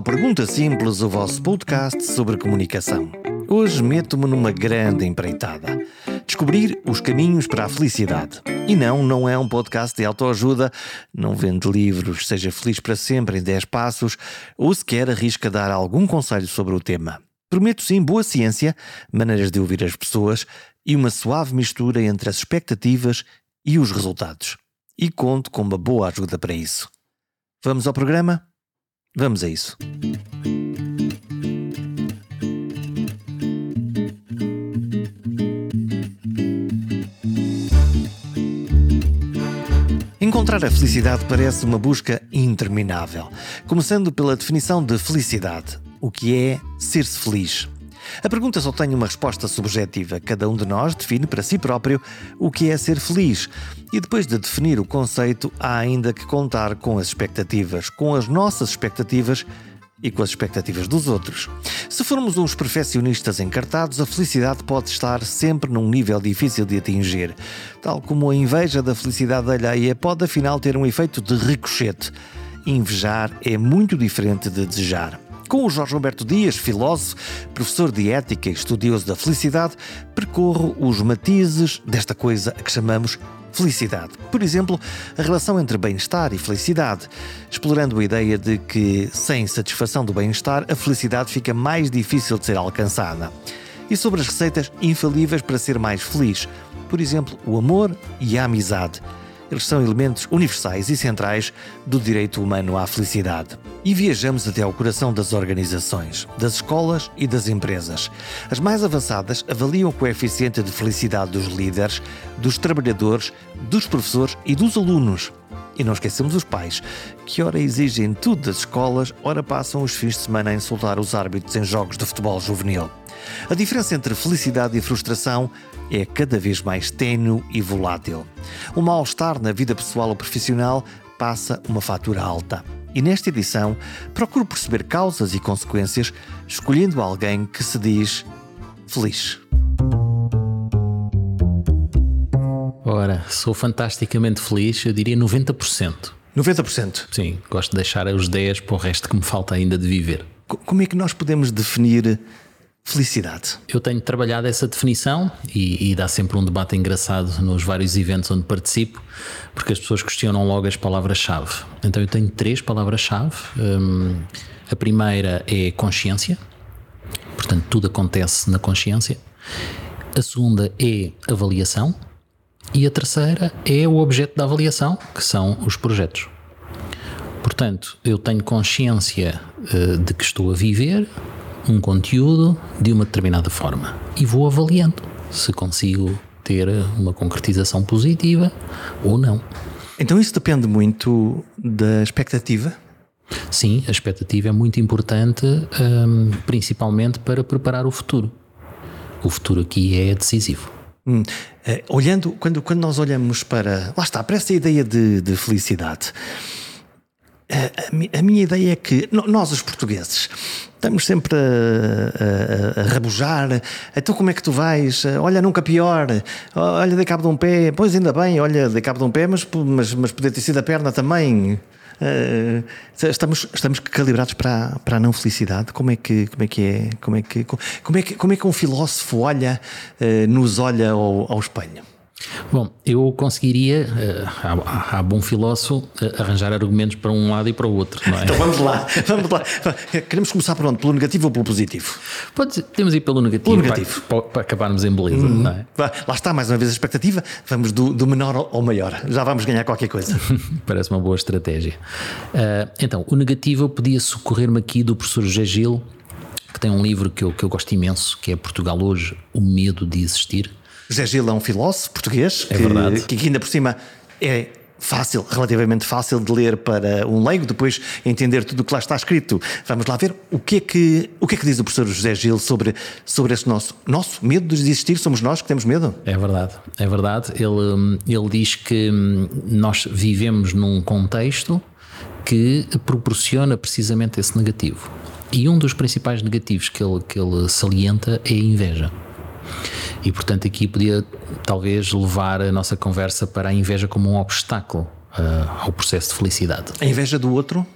ao Pergunta Simples, o vosso podcast sobre comunicação. Hoje meto-me numa grande empreitada. Descobrir os caminhos para a felicidade. E não, não é um podcast de autoajuda, não vende livros, seja feliz para sempre em 10 passos, ou sequer arrisca dar algum conselho sobre o tema. Prometo sim boa ciência, maneiras de ouvir as pessoas e uma suave mistura entre as expectativas e os resultados. E conto com uma boa ajuda para isso. Vamos ao programa? Vamos a isso. Encontrar a felicidade parece uma busca interminável, começando pela definição de felicidade. O que é ser-se feliz? A pergunta só tem uma resposta subjetiva. Cada um de nós define para si próprio o que é ser feliz. E depois de definir o conceito, há ainda que contar com as expectativas, com as nossas expectativas e com as expectativas dos outros. Se formos uns perfeccionistas encartados, a felicidade pode estar sempre num nível difícil de atingir. Tal como a inveja da felicidade alheia pode afinal ter um efeito de ricochete. Invejar é muito diferente de desejar. Com o Jorge Humberto Dias, filósofo, professor de ética e estudioso da felicidade, percorro os matizes desta coisa a que chamamos felicidade. Por exemplo, a relação entre bem-estar e felicidade, explorando a ideia de que, sem satisfação do bem-estar, a felicidade fica mais difícil de ser alcançada. E sobre as receitas infalíveis para ser mais feliz, por exemplo, o amor e a amizade. Eles são elementos universais e centrais do direito humano à felicidade. E viajamos até ao coração das organizações, das escolas e das empresas. As mais avançadas avaliam o coeficiente de felicidade dos líderes, dos trabalhadores, dos professores e dos alunos. E não esquecemos os pais, que ora exigem tudo das escolas, ora passam os fins de semana a insultar os árbitros em jogos de futebol juvenil. A diferença entre felicidade e frustração é cada vez mais tênue e volátil. O mal-estar na vida pessoal ou profissional passa uma fatura alta. E nesta edição procuro perceber causas e consequências, escolhendo alguém que se diz feliz. Ora, sou fantasticamente feliz, eu diria 90%. 90%? Sim, gosto de deixar os 10 para o resto que me falta ainda de viver. Como é que nós podemos definir felicidade? Eu tenho trabalhado essa definição e, e, dá sempre um debate engraçado nos vários eventos onde participo, porque as pessoas questionam logo as palavras-chave. Então eu tenho três palavras-chave. Um, a primeira é consciência, portanto, tudo acontece na consciência. A segunda é avaliação. E a terceira é o objeto da avaliação, que são os projetos. Portanto, eu tenho consciência uh, de que estou a viver, um conteúdo de uma determinada forma e vou avaliando se consigo ter uma concretização positiva ou não. Então isso depende muito da expectativa? Sim, a expectativa é muito importante, um, principalmente para preparar o futuro. O futuro aqui é decisivo. Hum, eh, olhando, quando, quando nós olhamos para. Lá está, para essa ideia de, de felicidade. A, a, a, minha ideia é que nós, os portugueses, estamos sempre a, a, a, rabujar. Então, como é que tu vais? Olha, nunca pior. Olha, dei cabo de um pé. Pois, ainda bem, olha, dei cabo de um pé, mas, mas, mas poder ter sido a perna também. Uh, estamos, estamos calibrados para, para a não felicidade. Como é que, como é, que é? Como é que, como é que, como é que um filósofo olha, uh, nos olha ao, ao espelho? Bom, eu conseguiria, há, há bom filósofo, arranjar argumentos para um lado e para o outro, não é? então vamos lá, vamos lá. Queremos começar por onde? Pelo negativo ou pelo positivo? Pode, temos ir pelo negativo, pelo negativo. Para, para, acabarmos em beleza, hum, não é? Lá está, mais uma vez a expectativa, vamos do, do menor ao maior, já vamos ganhar qualquer coisa. Parece uma boa estratégia. Uh, então, o negativo eu podia socorrer-me aqui do professor José Gil, que tem um livro que eu, que eu gosto imenso, que é Portugal Hoje, O Medo de Existir José Gil é um filósofo português é que, que ainda por cima é fácil, relativamente fácil de ler para um leigo, depois entender tudo o que lá está escrito. Vamos lá ver o que é que, o que, é que diz o professor José Gil sobre, sobre esse nosso, nosso medo de existir. Somos nós que temos medo? É verdade, é verdade. Ele, ele diz que hum, nós vivemos num contexto que proporciona precisamente esse negativo. E um dos principais negativos que ele, que ele salienta é a inveja. E portanto aqui podia talvez levar a nossa conversa para a inveja como um obstáculo uh, ao processo de felicidade. A inveja do outro?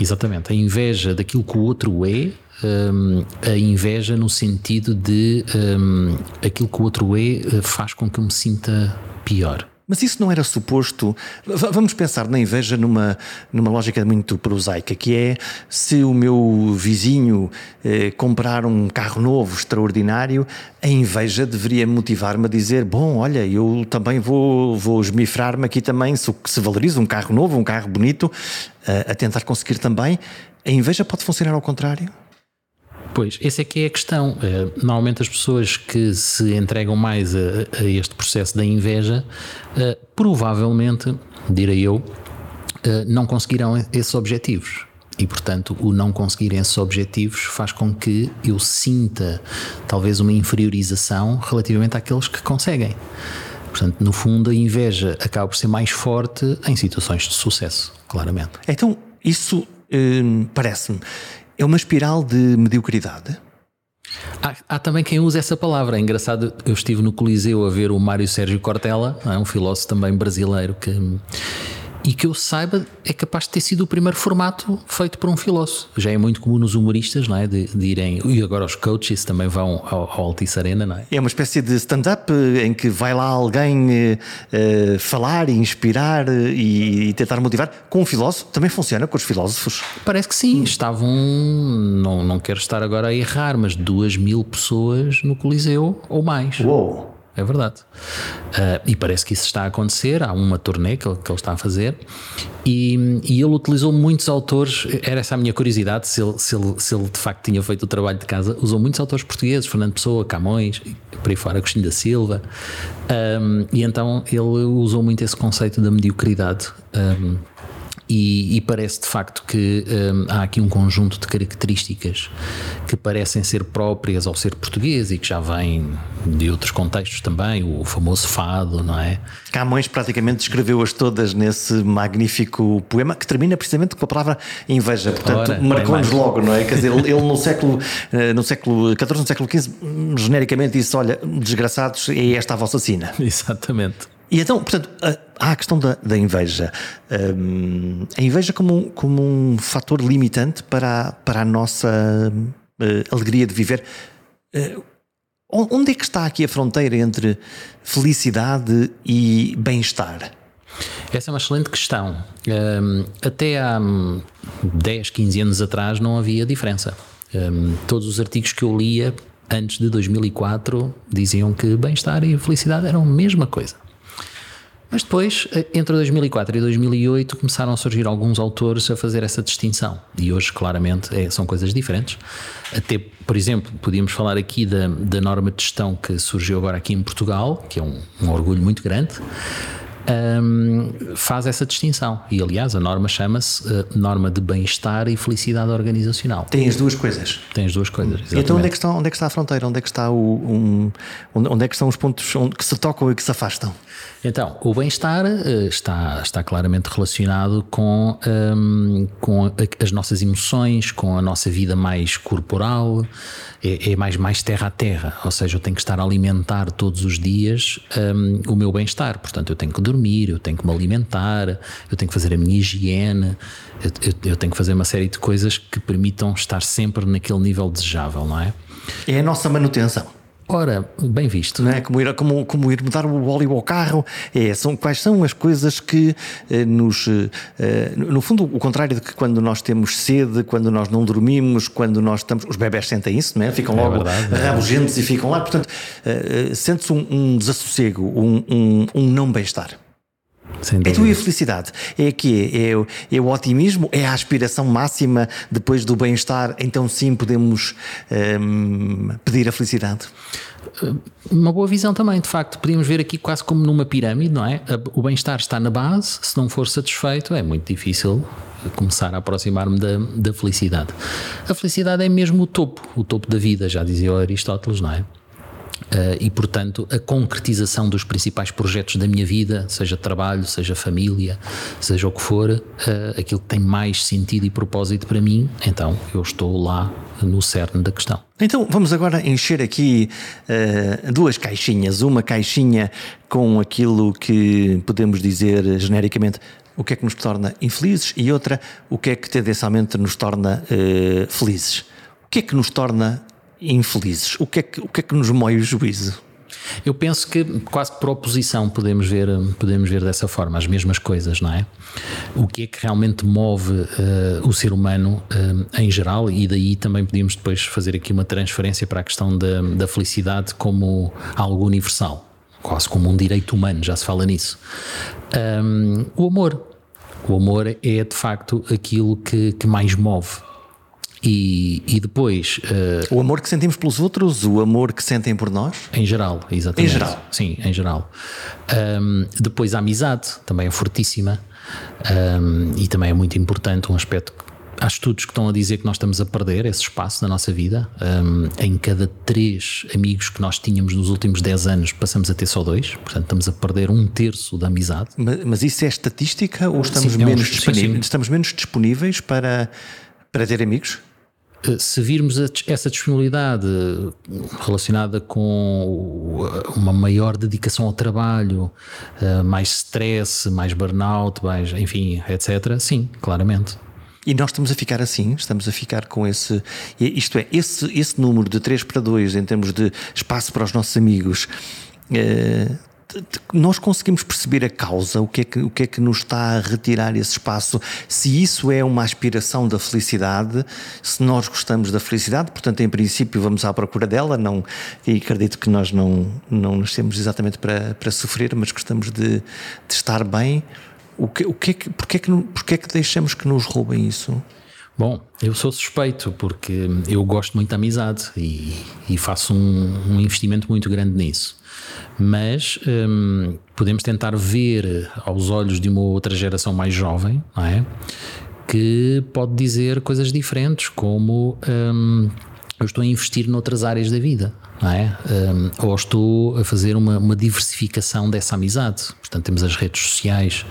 Exatamente. A inveja daquilo que o outro é, um, a inveja no sentido de um, aquilo que o outro é faz com que eu me sinta pior. Mas isso não era suposto. Vamos pensar na inveja numa, numa lógica muito prosaica, que é se o meu vizinho eh, comprar um carro novo, extraordinário, a inveja deveria motivar-me a dizer: bom, olha, eu também vou, vou esmifrar-me aqui também, se, se valoriza um carro novo, um carro bonito, eh, a tentar conseguir também. A inveja pode funcionar ao contrário? Pois, essa é que é a questão. Eh, normalmente as pessoas que se entregam mais a, a este processo da inveja, eh, provavelmente, direi eu, eh, não conseguirão esses objetivos. E, portanto, o não conseguir esses objetivos faz com que eu sinta talvez uma inferiorização relativamente àqueles que conseguem. Portanto, no fundo, a inveja acaba por ser mais forte em situações de sucesso, claramente. Então, isso hum, parece-me é uma espiral de mediocridade? Há, há, também quem use essa palavra. É engraçado, eu estive no Coliseu a ver o Mário Sérgio Cortella, é? um filósofo também brasileiro que e que eu saiba é capaz de ter sido o primeiro formato feito por um filósofo. Já é muito comum nos humoristas, não é? De, de irem. E agora os coaches também vão ao, ao Altice Arena, não é? É uma espécie de stand-up eh, em que vai lá alguém uh, falar e inspirar e, e, tentar motivar. Com um filósofo também funciona com os filósofos? Parece que sim. Estavam, não, não quero estar agora a errar, mas duas mil pessoas no Coliseu ou mais. Uou! É verdade. Uh, e parece que isso está a acontecer. Há uma turnê que ele, que ele está a fazer e, e, ele utilizou muitos autores. Era essa a minha curiosidade, se ele, se, ele, se ele de facto tinha feito o trabalho de casa. Usou muitos autores portugueses, Fernando Pessoa, Camões, por aí fora, Agostinho da Silva. Um, e então ele usou muito esse conceito da mediocridade. Um, e, e, parece de facto que um, há aqui um conjunto de características que parecem ser próprias ao ser português e que já vêm de outros contextos também, o famoso fado, não é? Camões praticamente escreveu-as todas nesse magnífico poema que termina precisamente com a palavra inveja, portanto marcou-nos logo, não é? Quer dizer, ele no século, eh, no século XIV, no século XV, genericamente disse: Olha, desgraçados, é esta a vossa sina. Exatamente. E então, portanto, há a questão da, da inveja. Um, a inveja como, como um fator limitante para, a, para a nossa uh, alegria de viver. Uh, onde é que está aqui a fronteira entre felicidade e bem-estar? Essa é uma excelente questão. Um, até há 10, 15 anos atrás não havia diferença. Um, todos os artigos que eu lia antes de 2004 diziam que bem-estar e felicidade eram a mesma coisa. Mas depois, eh, entre 2004 e 2008, começaram a surgir alguns autores a fazer essa distinção. E hoje, claramente, é, são coisas diferentes. Até, por exemplo, podíamos falar aqui da, da norma de gestão que surgiu agora aqui em Portugal, que é um, um orgulho muito grande um, faz essa distinção. E, aliás, a norma chama-se uh, Norma de Bem-Estar e Felicidade Organizacional. Tem as duas coisas. Tem as duas coisas. Exatamente. Então, onde é, que está, onde é que está a fronteira? Onde é que, está o, um, onde é que estão os pontos onde, que se tocam e que se afastam? Então, o bem-estar uh, está, está claramente relacionado com, um, com as nossas emoções, com a nossa vida mais corporal, é, é, mais, mais terra a terra, ou seja, eu tenho que estar a alimentar todos os dias o meu bem-estar. Portanto, eu tenho que dormir, eu tenho que me alimentar, eu tenho que fazer a minha higiene, eu, eu, eu tenho que fazer uma série de coisas que permitam estar sempre naquele nível desejável, não é? É a nossa manutenção. Ora, bem visto. Não é? como, ir, como, como ir mudar o óleo ao carro. É, são, quais são as coisas que eh, nos. Eh, no fundo, o contrário de que quando nós temos sede, quando nós não dormimos, quando nós estamos. Os bebés sentem isso, não é? Ficam é logo é rabugentos e ficam lá. Portanto, eh, eh, sente-se um, um, desassossego, um, um, um não bem-estar. É tu e a felicidade. É que é, é, o otimismo, é a aspiração máxima depois do bem-estar. Então sim podemos hum, pedir a felicidade. Uma boa visão também, de facto. Podíamos ver aqui quase como numa pirâmide, não é? O bem-estar está na base, se não for satisfeito, é muito difícil começar a aproximar-me da, da felicidade. A felicidade é mesmo o topo, o topo da vida, já dizia Aristóteles, não é? Uh, e, portanto, a concretização dos principais projetos da minha vida, seja trabalho, seja família, seja o que for, uh, aquilo que tem mais sentido e propósito para mim, então eu estou lá no cerne da questão. Então vamos agora encher aqui uh, duas caixinhas. Uma caixinha com aquilo que podemos dizer genericamente o que é que nos torna infelizes e outra, o que é que tendencialmente nos torna uh, felizes. O que é que nos torna infelizes? O que é que, o que, é que nos moe o juízo? Eu penso que quase por oposição podemos ver, podemos ver dessa forma as mesmas coisas, não é? O que é que realmente move uh, o ser humano uh, em geral, e daí também podíamos depois fazer aqui uma transferência para a questão da, da felicidade como algo universal, quase como um direito humano, já se fala nisso. Um, o amor. O amor é de facto aquilo que, que mais move e, e depois. Uh, o amor que sentimos pelos outros, o amor que sentem por nós? Em geral, exatamente. Em geral. Sim, em geral. Um, depois a amizade também é fortíssima um, e também é muito importante, um aspecto há estudos que estão a dizer que nós estamos a perder esse espaço na nossa vida. Um, em cada três amigos que nós tínhamos nos últimos 10 anos, passamos a ter só dois. Portanto, estamos a perder um terço da amizade. Mas, mas isso é estatística ou estamos, sim, menos, é um, disponíveis, estamos menos disponíveis para, para ter amigos? Eh, se virmos essa disponibilidade relacionada com uma maior dedicação ao trabalho, eh, mais stress, mais burnout, mais, enfim, etc., sim, claramente. E nós estamos a ficar assim, estamos a ficar com esse. Isto é, esse, esse número de 3 para 2 em termos de espaço para os nossos amigos. Eh, nós conseguimos perceber a causa, o que, é que, o que é que nos está a retirar esse espaço, se isso é uma aspiração da felicidade, se nós gostamos da felicidade, portanto, em princípio, vamos à procura dela, não, e acredito que nós não, não nascemos exatamente para, para sofrer, mas gostamos de, de estar bem. O que, o que é que, porquê, é que, porquê é que deixamos que nos roubem isso? Bom, eu sou suspeito porque eu gosto muito da amizade e, e faço um, um investimento muito grande nisso mas hum, podemos tentar ver aos olhos de uma outra geração mais jovem, não é? Que pode dizer coisas diferentes, como hum, eu estou a investir noutras áreas da vida, não é? Um, ou estou a fazer uma, uma diversificação dessa amizade. Portanto, temos as redes sociais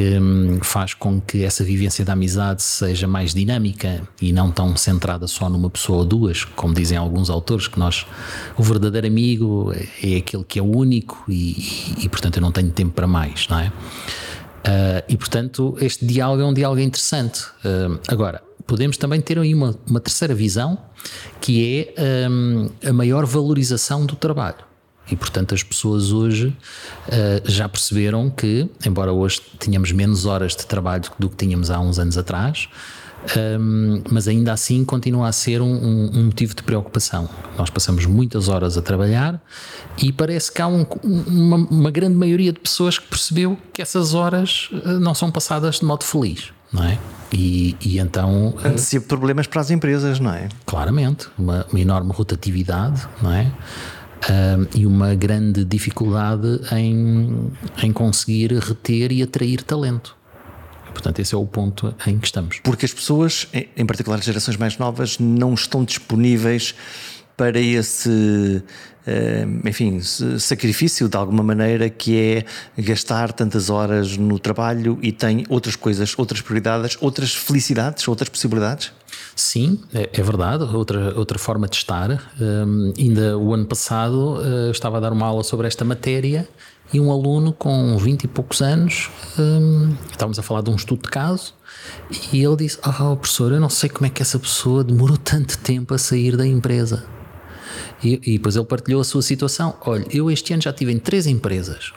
que hum, faz com que essa vivência da amizade seja mais dinâmica e não tão centrada só numa pessoa ou duas, como dizem alguns autores, que nós, o verdadeiro amigo é aquele que é único e, e, e portanto eu não tenho tempo para mais, não é? Uh, e portanto este diálogo é um diálogo interessante. Uh, agora, podemos também ter aí uma, uma terceira visão, que é um, a maior valorização do trabalho. E, portanto, as pessoas hoje uh, já perceberam que, embora hoje tenhamos menos horas de trabalho do que tínhamos há uns anos atrás, um, ehm, mas ainda assim continua a ser um, um, motivo de preocupação. Nós passamos muitas horas a trabalhar e parece que há um, uma, uma, grande maioria de pessoas que percebeu que essas horas uh, não são passadas de modo feliz. Não é? E, e então. Antecipa problemas para as empresas, não é? Claramente, uma, uma enorme rotatividade, não é? E uma grande dificuldade em, em conseguir reter e atrair talento. Portanto, esse é o ponto em que estamos. Porque as pessoas, em particular as gerações mais novas, não estão disponíveis para esse, enfim, sacrifício de alguma maneira que é gastar tantas horas no trabalho e tem outras coisas, outras prioridades, outras felicidades, outras possibilidades? Sim, é, é, verdade. Outra, outra forma de estar. Um, ainda o ano passado uh, estava a dar uma aula sobre esta matéria e um aluno com 20 e poucos anos, um, estávamos a falar de um estudo de caso, e ele disse: Ah, oh, professor, eu não sei como é que essa pessoa demorou tanto tempo a sair da empresa. E, e, depois ele partilhou a sua situação. Olha, eu este ano já tive em três empresas,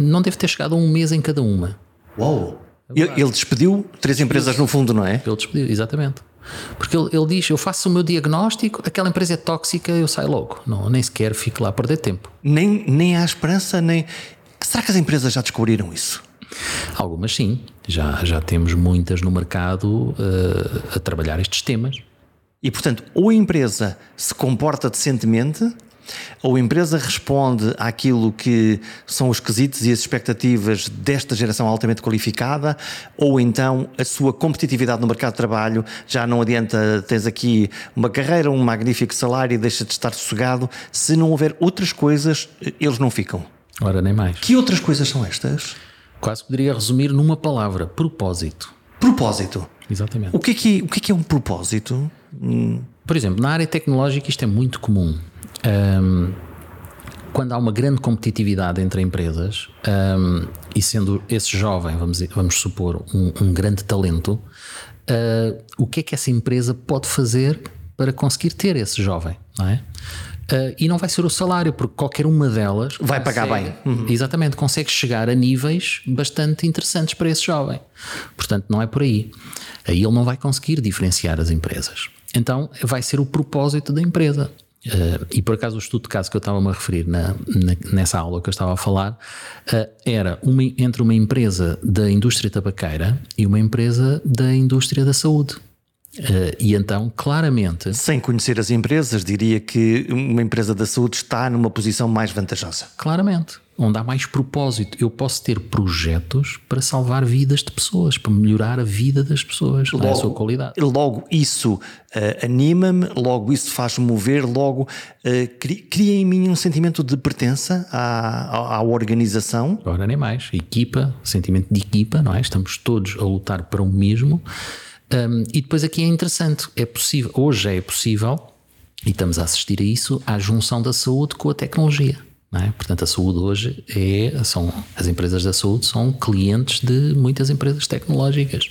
não deve ter chegado a um mês em cada uma. Uau! Ele, ele despediu três empresas no fundo, não é? Ele despediu, exatamente. Porque ele, ele, diz: Eu faço o meu diagnóstico, aquela empresa é tóxica, eu saio logo. Não, nem sequer fico lá a perder tempo. Nem, nem há esperança, nem. Será que as empresas já descobriram isso? Algumas sim. Já, já temos muitas no mercado uh, a trabalhar estes temas. E portanto, ou a empresa se comporta decentemente ou a empresa responde àquilo que são os quesitos e as expectativas desta geração altamente qualificada, ou então a sua competitividade no mercado de trabalho já não adianta, tens aqui uma carreira, um magnífico salário e deixa de estar sossegado. Se não houver outras coisas, eles não ficam. Ora, nem mais. Que outras coisas são estas? Quase poderia resumir numa palavra: propósito. Propósito. Exatamente. O que é que, o que, é, que é um propósito? Por exemplo, na área tecnológica isto é muito comum. Um, quando há uma grande competitividade entre empresas um, e sendo esse jovem, vamos, vamos supor, um, um grande talento, uh, o que é que essa empresa pode fazer para conseguir ter esse jovem, não é? Uh, e não vai ser o salário, porque qualquer uma delas vai consegue, pagar bem. Uhum. Exatamente, consegue chegar a níveis bastante interessantes para esse jovem. Portanto, não é por aí. Aí ele não vai conseguir diferenciar as empresas. Então, vai ser o propósito da empresa. Uh, e por acaso o estudo de caso que eu estava-me a referir na, na, nessa aula que eu estava a falar uh, era uma, entre uma empresa da indústria tabaqueira e uma empresa da indústria da saúde. Uh, e então, claramente. Sem conhecer as empresas, diria que uma empresa da saúde está numa posição mais vantajosa. Claramente. Onde há mais propósito. Eu posso ter projetos para salvar vidas de pessoas, para melhorar a vida das pessoas, logo, a sua qualidade. Logo, isso uh, anima-me, logo, isso faz-me mover, logo, uh, cria em mim um sentimento de pertença à, à, à organização. Ora, nem mais. Equipa, sentimento de equipa, não é? Estamos todos a lutar para o mesmo. Um, e depois aqui é interessante, é possível, hoje é possível, e estamos a assistir a isso, à junção da saúde com a tecnologia. É? Portanto, a saúde hoje é, são, as empresas da saúde são clientes de muitas empresas tecnológicas.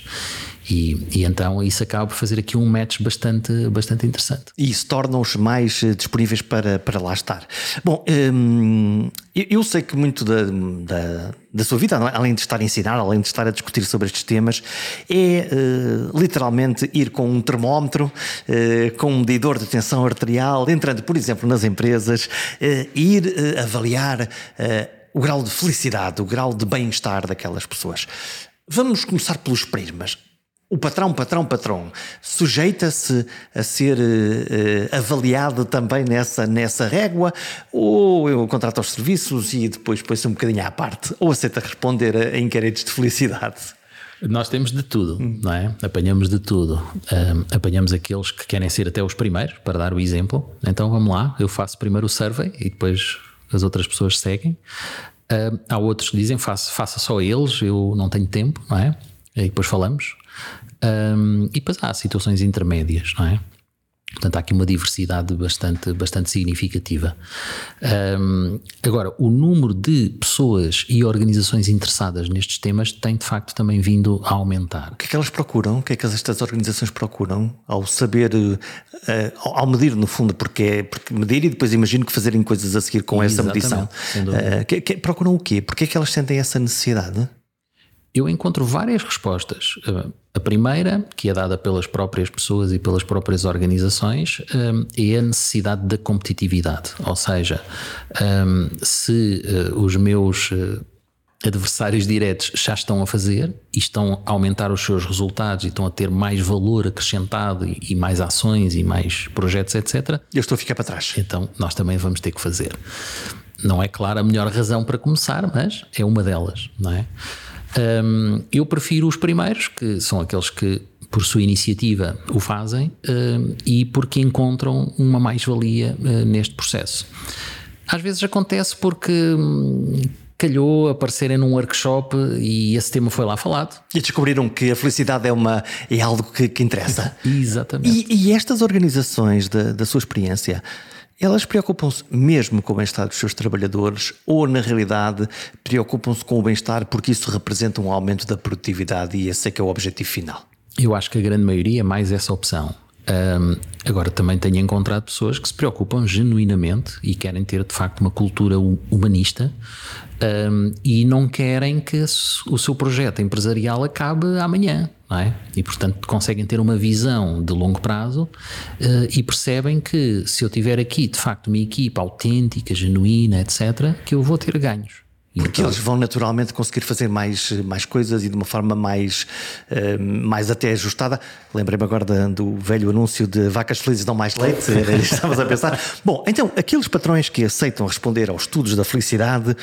E, e, então isso acaba por fazer aqui um match bastante, bastante interessante. E isso torna-os mais eh, disponíveis para, para lá estar. Bom, hum, eu sei que muito da, da, da, sua vida, além de estar a ensinar, além de estar a discutir sobre estes temas, é uh, literalmente ir com um termómetro, uh, com um medidor de tensão arterial, entrando, por exemplo, nas empresas, uh, ir avaliar o grau de felicidade, o grau de bem-estar daquelas pessoas. Vamos começar pelos prismas o patrão, patrão, patrão, sujeita-se a ser uh, avaliado também nessa, nessa régua, ou eu contrato os serviços e depois põe-se um bocadinho à parte, ou aceita responder a, a inquéritos de felicidade? Nós temos de tudo, hum. não é? Apanhamos de tudo. Um, apanhamos aqueles que querem ser até os primeiros, para dar o exemplo. Então vamos lá, eu faço primeiro o survey e depois as outras pessoas seguem. Um, há outros que dizem faça, faça só eles, eu não tenho tempo, não é? E depois falamos. Um, e depois há situações intermédias, não é? Portanto, há aqui uma diversidade bastante, bastante significativa. Um, agora, o número de pessoas e organizações interessadas nestes temas tem de facto também vindo a aumentar. O que é que elas procuram? O que é que estas organizações procuram ao saber, uh, ao medir, no fundo, porque, é, porque medir e depois imagino que fazerem coisas a seguir com essa medição. Uh, que, que, procuram o quê? Porque é que elas sentem essa necessidade? Eu encontro várias respostas. A primeira, que é dada pelas próprias pessoas e pelas próprias organizações, é a necessidade da competitividade. Ou seja, se eh, os meus eh, adversários diretos já estão a fazer e estão a aumentar os seus resultados e estão a ter mais valor acrescentado e mais ações e mais projetos, etc. Eu estou a ficar para trás. Então nós também vamos ter que fazer. Não é claro a melhor razão para começar, mas é uma delas, não é? Um, eu prefiro os primeiros, que são aqueles que, por sua iniciativa, o fazem um, e porque encontram uma mais-valia uh, neste processo. Às vezes acontece porque. Hum, calhou aparecerem num workshop e esse tema foi lá falado. E descobriram que a felicidade é, uma, é algo que, que interessa. Exatamente. E, e, estas organizações, da, da sua experiência, elas preocupam-se mesmo com o bem-estar dos seus trabalhadores ou, na realidade, preocupam-se com o bem-estar porque isso representa um aumento da produtividade e esse é que é o objetivo final? Eu acho que a grande maioria é mais essa opção. Um, agora, também tenho encontrado pessoas que se preocupam genuinamente e querem ter de facto uma cultura humanista um, e não querem que o seu projeto empresarial acabe amanhã. É? E portanto conseguem ter uma visão de longo prazo uh, e percebem que se eu tiver aqui de facto uma equipa autêntica, genuína, etc., que eu vou ter ganhos. Porque então, eles vão naturalmente conseguir fazer mais, mais coisas e de uma forma mais, uh, mais até ajustada. Lembrei-me agora de, do velho anúncio de vacas felizes dão mais leite, estavas a pensar. Bom, então, aqueles patrões que aceitam responder aos estudos da felicidade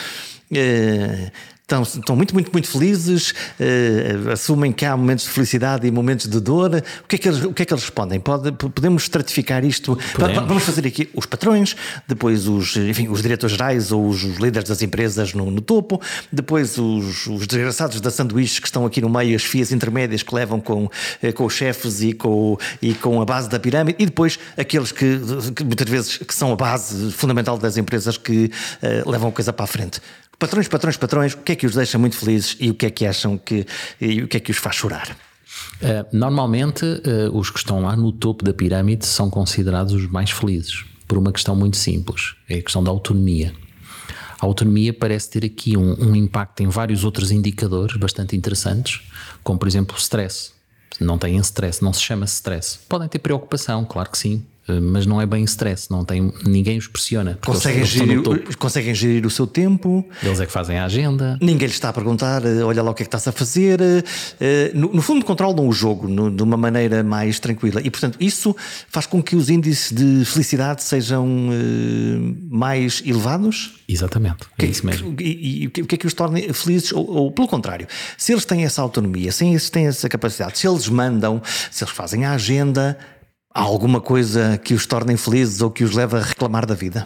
Uh, estão, estão muito, muito, muito felizes, uh, assumem que há momentos de felicidade e momentos de dor. O que é que eles, o que é que eles respondem? Pode, podemos estratificar isto? Podemos. Vamos fazer aqui os patrões, depois os, enfim, os diretores gerais ou os, líderes das empresas no, no topo, depois os, os, desgraçados da sanduíches que estão aqui no meio, as fias intermédias que levam com, eh, com os chefes e com, e com a base da pirâmide, e depois aqueles que, que muitas vezes que são a base fundamental das empresas que uh, levam a coisa para a frente. Patrões, patrões, patrões, o que é que os deixa muito felizes e o que é que acham que e o que é que os faz chorar? Uh, normalmente, uh, os que estão lá no topo da pirâmide são considerados os mais felizes, por uma questão muito simples: é a questão da autonomia. A autonomia parece ter aqui um, um impacto em vários outros indicadores bastante interessantes, como por exemplo o stress. Não têm stress, não se chama stress. Podem ter preocupação, claro que sim, mas não é bem stress, não tem, ninguém os pressiona. Conseguem, gerir, conseguem gerir o seu tempo. Eles é que fazem a agenda. Ninguém lhes está a perguntar, eh, olha lá o que é que estás a fazer. Eh, no, no fundo, controlam o jogo no, de uma maneira mais tranquila. E, portanto, isso faz com que os índices de felicidade sejam mais elevados? Exatamente, é isso mesmo. E, e, o que é que os torna felizes? Ou, ou, pelo contrário, se eles têm essa autonomia, se eles têm essa capacidade, se eles mandam, se eles fazem a agenda Há alguma coisa que os torne felizes ou que os leve a reclamar da vida?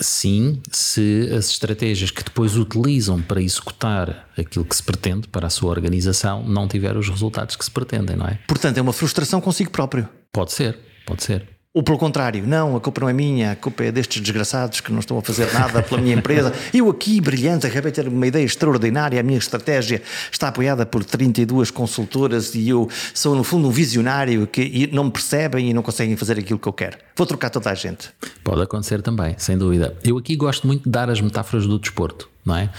Sim, se as estratégias que depois utilizam para executar aquilo que se pretende para a sua organização não tiver os resultados que se pretendem, não é? Portanto, é uma frustração consigo próprio. Pode ser, pode ser. Ou pelo contrário, não, a culpa não é minha, a culpa é destes desgraçados que não estão a fazer nada pela minha empresa. Eu aqui, brilhante, acabei de ter uma ideia extraordinária, a minha estratégia está apoiada por 32 consultoras e eu sou, no fundo, um visionário que não me percebem e não conseguem fazer aquilo que eu quero. Vou trocar toda a gente. Pode acontecer também, sem dúvida. Eu aqui gosto muito de dar as metáforas do desporto, não é?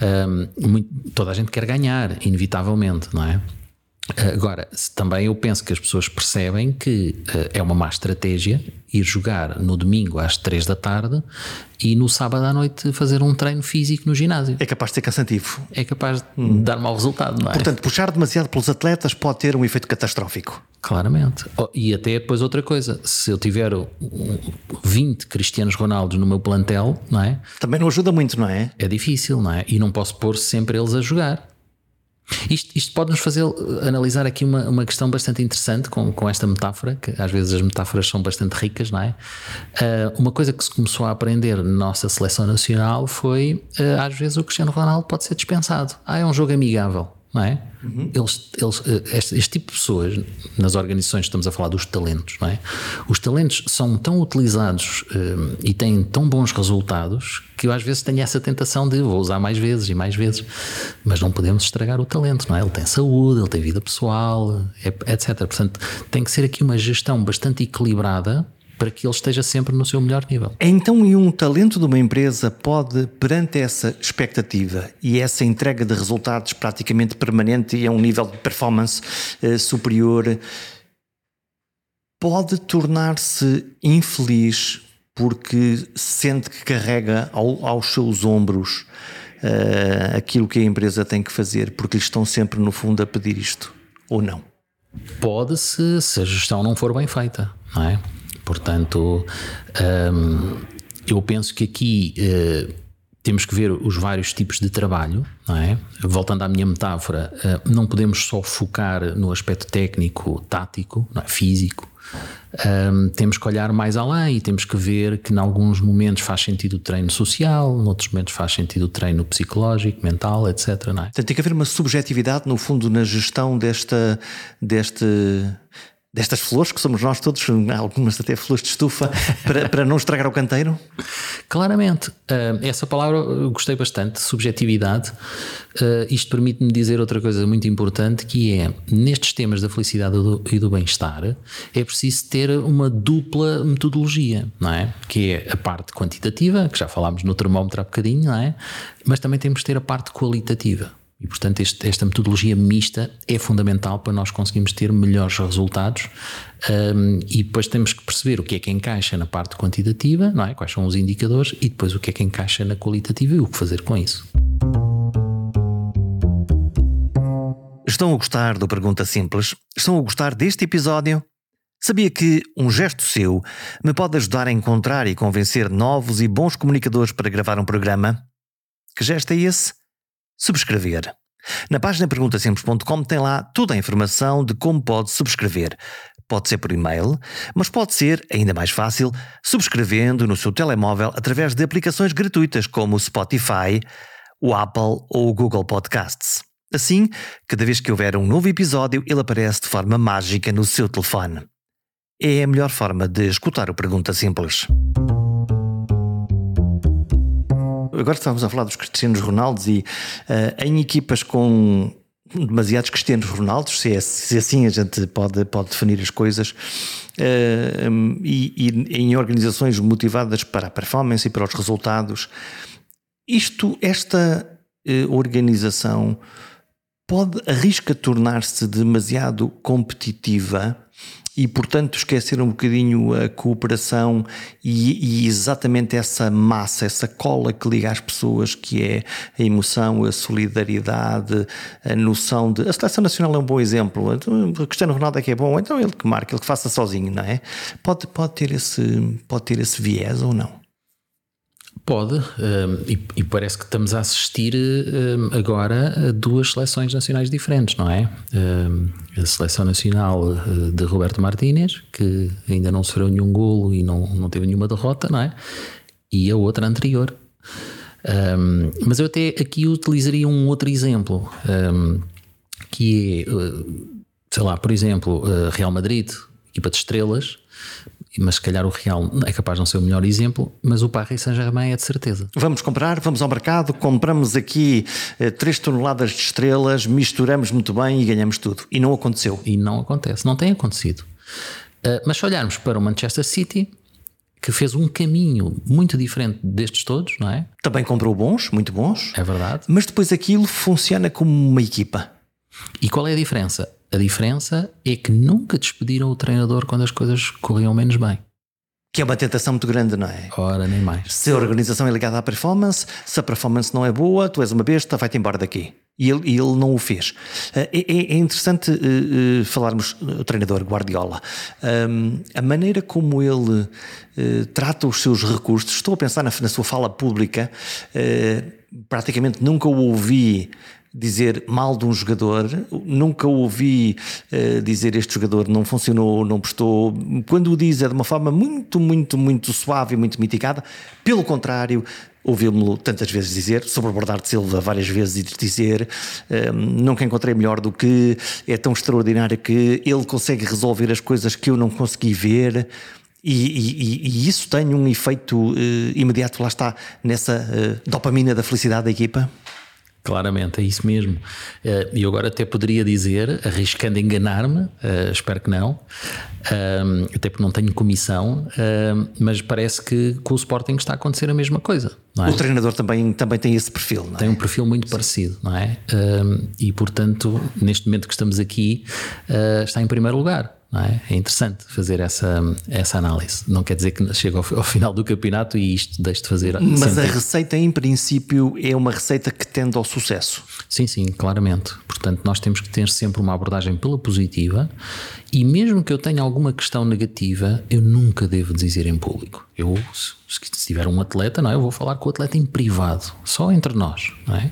Um, muito, toda a gente quer ganhar, inevitavelmente, não é? Agora, também eu penso que as pessoas percebem que uh, é uma má estratégia ir jogar no domingo às 3 da tarde e no sábado à noite fazer um treino físico no ginásio. É capaz de ser cansativo. É capaz de hum. dar mau resultado, não é? Portanto, puxar demasiado pelos atletas pode ter um efeito catastrófico. Claramente. Oh, e até depois outra coisa, se eu tiver 20 Cristianos Ronaldos no meu plantel, não é? Também não ajuda muito, não é? É difícil, não é? E não posso pôr sempre eles a jogar. Isto, isto pode nos fazer analisar aqui uma, uma questão bastante interessante com, com esta metáfora, que às vezes as metáforas são bastante ricas, não é? Uh, uma coisa que se começou a aprender na nossa seleção nacional foi, uh, às vezes, o Cristiano Ronaldo pode ser dispensado. Ah, é um jogo amigável não é? Uhum. Eles, eles, eh, este, este, tipo de pessoas, nas organizações estamos a falar dos talentos, não é? Os talentos são tão utilizados um, eh, e têm tão bons resultados que eu às vezes tenho essa tentação de vou usar mais vezes e mais vezes, mas não podemos estragar o talento, não é? Ele tem saúde, ele tem vida pessoal, etc. Portanto, tem que ser aqui uma gestão bastante equilibrada para que ele esteja sempre no seu melhor nível. Então, e um talento de uma empresa pode, perante essa expectativa e essa entrega de resultados praticamente permanente e a um nível de performance eh, superior, pode tornar-se infeliz porque sente que carrega ao, aos seus ombros uh, aquilo que a empresa tem que fazer, porque lhe estão sempre, no fundo, a pedir isto, ou não? Pode se, se a gestão não for bem feita, não é? Portanto, um, eu penso que aqui uh, temos que ver os vários tipos de trabalho, não é? Voltando à minha metáfora, uh, não podemos só focar no aspecto técnico, tático, é? físico. Um, temos que olhar mais além e temos que ver que, em alguns momentos, faz sentido o treino social, noutros momentos, faz sentido o treino psicológico, mental, etc. Não é? Portanto, tem que haver uma subjetividade, no fundo, na gestão desta, deste destas flores, que somos nós todos, algumas até flores de estufa, para, para não estragar o canteiro? Claramente. Uh, essa palavra eu gostei bastante, subjetividade. Uh, isto permite-me dizer outra coisa muito importante, que é, nestes temas da felicidade e do bem-estar, é preciso ter uma dupla metodologia, não é? Que é a parte quantitativa, que já falámos no termómetro há bocadinho, não é? Mas também temos que ter a parte qualitativa. E, portanto, este, esta metodologia mista é fundamental para nós conseguirmos ter melhores resultados. Um, e depois temos que perceber o que é que encaixa na parte quantitativa, não é? quais são os indicadores, e depois o que é que encaixa na qualitativa e o que fazer com isso. Estão a gostar do Pergunta Simples? Estão a gostar deste episódio? Sabia que um gesto seu me pode ajudar a encontrar e convencer novos e bons comunicadores para gravar um programa? Que gesto é esse? Subscrever. Na página perguntasemples.com tem lá toda a informação de como pode subscrever. Pode ser por e-mail, mas pode ser, ainda mais fácil, subscrevendo no seu telemóvel através de aplicações gratuitas como o Spotify, o Apple ou o Google Podcasts. Assim, cada vez que houver um novo episódio, ele aparece de forma mágica no seu telefone. É a melhor forma de escutar o Pergunta Simples. Agora estávamos a falar dos Cristianos Ronaldos e uh, em equipas com demasiados Cristianos Ronaldos, se, é, se assim a gente pode, pode definir as coisas, uh, e, e, em organizações motivadas para a performance e para os resultados, isto, esta uh, organização pode arrisca tornar-se demasiado competitiva e, portanto, esquecer um bocadinho a cooperação e, e, exatamente essa massa, essa cola que liga as pessoas, que é a emoção, a solidariedade, a noção de. A seleção nacional é um bom exemplo. Então, o Cristiano Ronaldo é que é bom, então ele que marca, ele que faça sozinho, não é? Pode, pode, ter, esse, pode ter esse viés ou não? Pode, um, e, parece que estamos a assistir um, agora a duas seleções nacionais diferentes, não é? Um, a seleção nacional uh, de Roberto Martínez, que ainda não sofreu nenhum golo e não, não teve nenhuma derrota, não é? E a outra anterior. mas eu até aqui utilizaria um outro exemplo, que é, uh, sei lá, por exemplo, uh, Real Madrid, equipa de estrelas, mas se calhar o Real é capaz de não ser o melhor exemplo, mas o Paris Saint-Germain é de certeza. Vamos comprar, vamos ao mercado, compramos aqui eh, 3 toneladas de estrelas, misturamos muito bem e ganhamos tudo. E não aconteceu. E não acontece, não tem acontecido. Uh, mas se olharmos para o Manchester City, que fez um caminho muito diferente destes todos, não é? Também comprou bons, muito bons. É verdade. Mas depois aquilo funciona como uma equipa. E qual é a diferença? A diferença é que nunca despediram o treinador quando as coisas corriam menos bem. Que é uma tentação muito grande, não é? Ora, nem mais. Se a organização é ligada à performance, se a performance não é boa, tu és uma besta, vai-te embora daqui. E ele, ele não o fez. Eh, é, é, é interessante uh, uh, falarmos o treinador Guardiola. Um, a maneira como ele uh, trata os seus recursos, estou a pensar na, na sua fala pública, praticamente nunca o ouvi dizer mal de um jogador, nunca ouvi uh, dizer este jogador não funcionou, não prestou. Quando o diz é de uma forma muito, muito, muito suave e muito mitigada, pelo contrário. Ouvi-me tantas vezes dizer, sobre o Silva várias vezes dizer, um, ehm, nunca encontrei melhor do que, é tão extraordinário que ele consegue resolver as coisas que eu não consegui ver. E, e, e isso tem um efeito uh, imediato, lá está, nessa uh, dopamina da felicidade da equipa? Claramente, é isso mesmo. Eh, e eu agora até poderia dizer, arriscando enganar-me, eh, espero que não, eh, até porque não tenho comissão, mas parece que com o Sporting está a acontecer a mesma coisa. É? O treinador também, também tem esse perfil, não é? Tem um perfil muito parecido, não é? E portanto, neste momento que estamos aqui, está em primeiro lugar. É? é? interessante fazer essa, essa análise. Não quer dizer que chega ao, ao final do campeonato e isto deixe de fazer. Mas sentido. a receita, em princípio, é uma receita que tende ao sucesso. Sim, sim, claramente. Portanto, nós temos que ter sempre uma abordagem pela positiva e mesmo que eu tenha alguma questão negativa, eu nunca devo dizer em público. Eu, se tiver um atleta, não é? eu vou falar com o atleta em privado, só entre nós. Não é?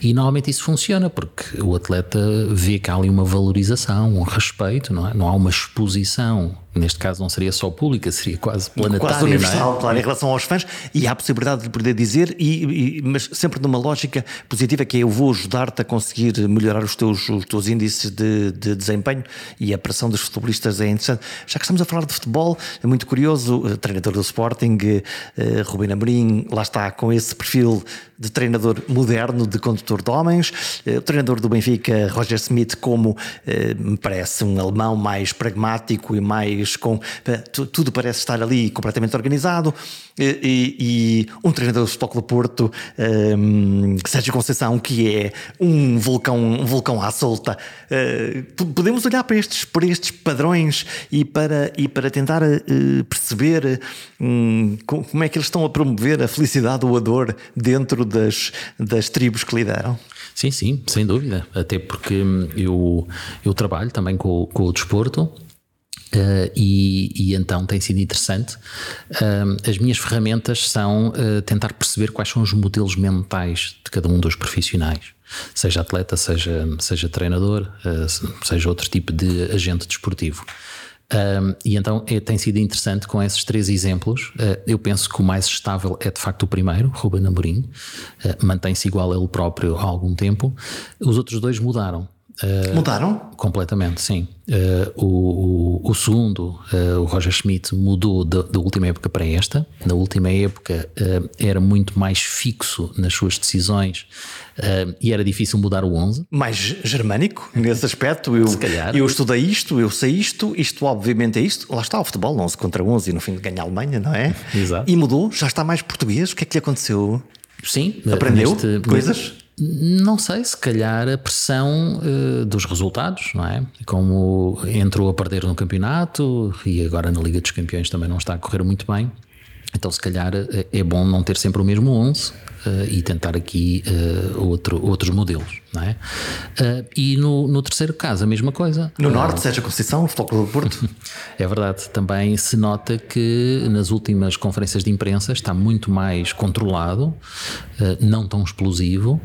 E normalmente isso funciona porque o atleta vê que há ali uma valorização, um respeito, não, é? não há uma exposição neste caso não seria só pública, seria quase planetária. Quase universal, é? claro, em relação aos fãs, e há a possibilidade de poder dizer, e, e, mas sempre numa lógica positiva, que é eu vou ajudar-te a conseguir melhorar os teus, os teus índices de, de, desempenho e a pressão dos futebolistas é interessante. Já que estamos a falar de futebol, é muito curioso, o treinador do Sporting, uh, Rubén Amorim, lá está com esse perfil de treinador moderno, de condutor de homens, o treinador do Benfica, Roger Smith, como me parece um alemão mais pragmático e mais com tudo parece estar ali completamente organizado e, e, um treinador do Futebol do Porto, um, Sérgio Conceição, que é um vulcão, um vulcão à solta. Podemos olhar para estes, para estes padrões e para, e para tentar uh, perceber um, como é que eles estão a promover a felicidade ou a dor dentro das, das tribos que lideram. Sim, sim, sem dúvida. Até porque eu, eu trabalho também com, com o desporto Uh, e, e, então tem sido interessante. Uh, as minhas ferramentas são uh, tentar perceber quais são os modelos mentais de cada um dos profissionais, seja atleta, seja, seja treinador, seja outro tipo de agente desportivo. e então é, tem sido interessante com esses três exemplos. eu penso que o mais estável é de facto o primeiro, Ruben Amorim, mantém-se igual a ele próprio há algum tempo. Os outros dois mudaram. Uh, Mudaram? Completamente, sim. Uh, o, o, o, segundo, uh, o Roger Schmidt, mudou da, da, última época para esta. Na última época era muito mais fixo nas suas decisões e era difícil mudar o 11. Mais germânico nesse aspecto. Eu, Se calhar. eu estudei isto, eu sei isto, isto obviamente é isto. Lá está o futebol, 11 contra 11 e no fim de ganhar a Alemanha, não é? Exato. E mudou, já está mais português. O que é que lhe aconteceu? Sim, aprendeu neste, coisas? Não sei, se calhar a pressão uh, dos resultados, não é? Como entrou a perder no campeonato e agora na Liga dos Campeões também não está a correr muito bem. Então, se calhar eh, é bom não ter sempre o mesmo 11 uh, e tentar aqui uh, outro, outros modelos. Não é? Uh, e no, no, terceiro caso, a mesma coisa. No Norte, seja Conceição, Futebol do Porto. é verdade. Também se nota que nas últimas conferências de imprensa está muito mais controlado, não tão explosivo.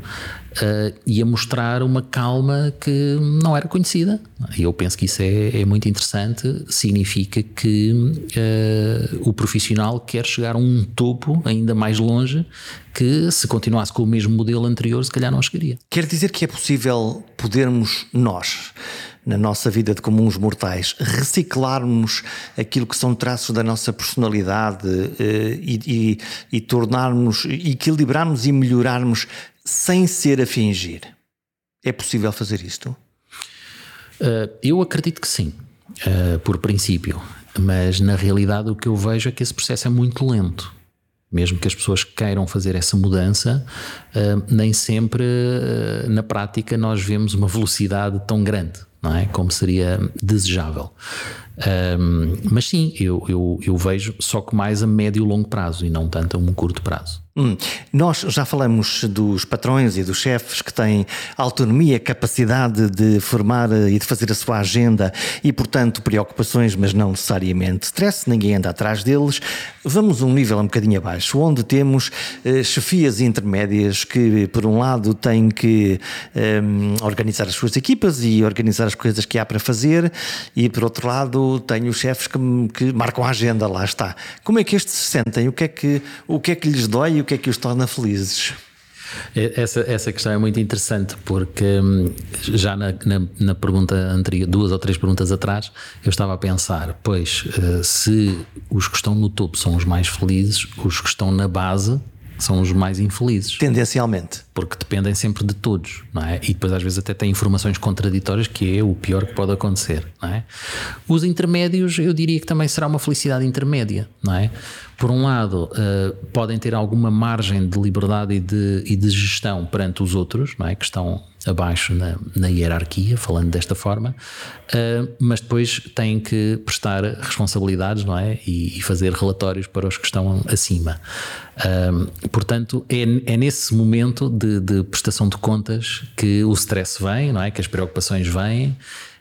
Uh, e a mostrar uma calma que não era conhecida. E eu penso que isso é, é muito interessante, significa que uh, o profissional quer chegar a um topo ainda mais longe que se continuasse com o mesmo modelo anterior, se calhar não chegaria. Quer dizer que é possível podermos nós, na nossa vida de comuns mortais, reciclarmos aquilo que são traços da nossa personalidade eh, e, e, e tornarmos, equilibrarmos e melhorarmos sem ser a fingir. É possível fazer isto? Uh, eu acredito que sim, uh, por princípio, mas na realidade o que eu vejo é que esse processo é muito lento. Mesmo que as pessoas queiram fazer essa mudança, nem sempre na prática nós vemos uma velocidade tão grande, não é? Como seria desejável. Um, mas sim, eu, eu, eu, vejo só que mais a médio e longo prazo e não tanto a um curto prazo. Hum, nós já falamos dos patrões e dos chefes que têm autonomia, capacidade de formar eh, e de fazer a sua agenda e, portanto, preocupações, mas não necessariamente stress, ninguém anda atrás deles. Vamos um nível um bocadinho abaixo, onde temos eh, chefias intermédias que, por um lado, têm que eh, organizar as suas equipas e organizar as coisas que há para fazer, e, por outro lado, tenho chefes que, que marcam a agenda, lá está. Como é que estes se sentem? O que é que, o que, é que lhes dói? que é que os torna felizes? É, essa, essa questão é muito interessante porque hum, já na, na, na, pergunta anterior, duas ou três perguntas atrás, eu estava a pensar: pois, eh, se os que estão no topo são os mais felizes, os que estão na base são os mais infelizes. Tendencialmente. Porque dependem sempre de todos, não é? E depois às vezes até têm informações contraditórias, que é o pior que pode acontecer, não é? Os intermédios, eu diria que também será uma felicidade intermédia, não é? Por um lado, uh, podem ter alguma margem de liberdade e de, e de gestão perante os outros, não é? Que estão abaixo na, na hierarquia, falando desta forma, uh, mas depois têm que prestar responsabilidades não é? E, e fazer relatórios para os que estão acima. Uh, portanto, é, é nesse momento de, de, prestação de contas que o stress vem, não é? que as preocupações vêm.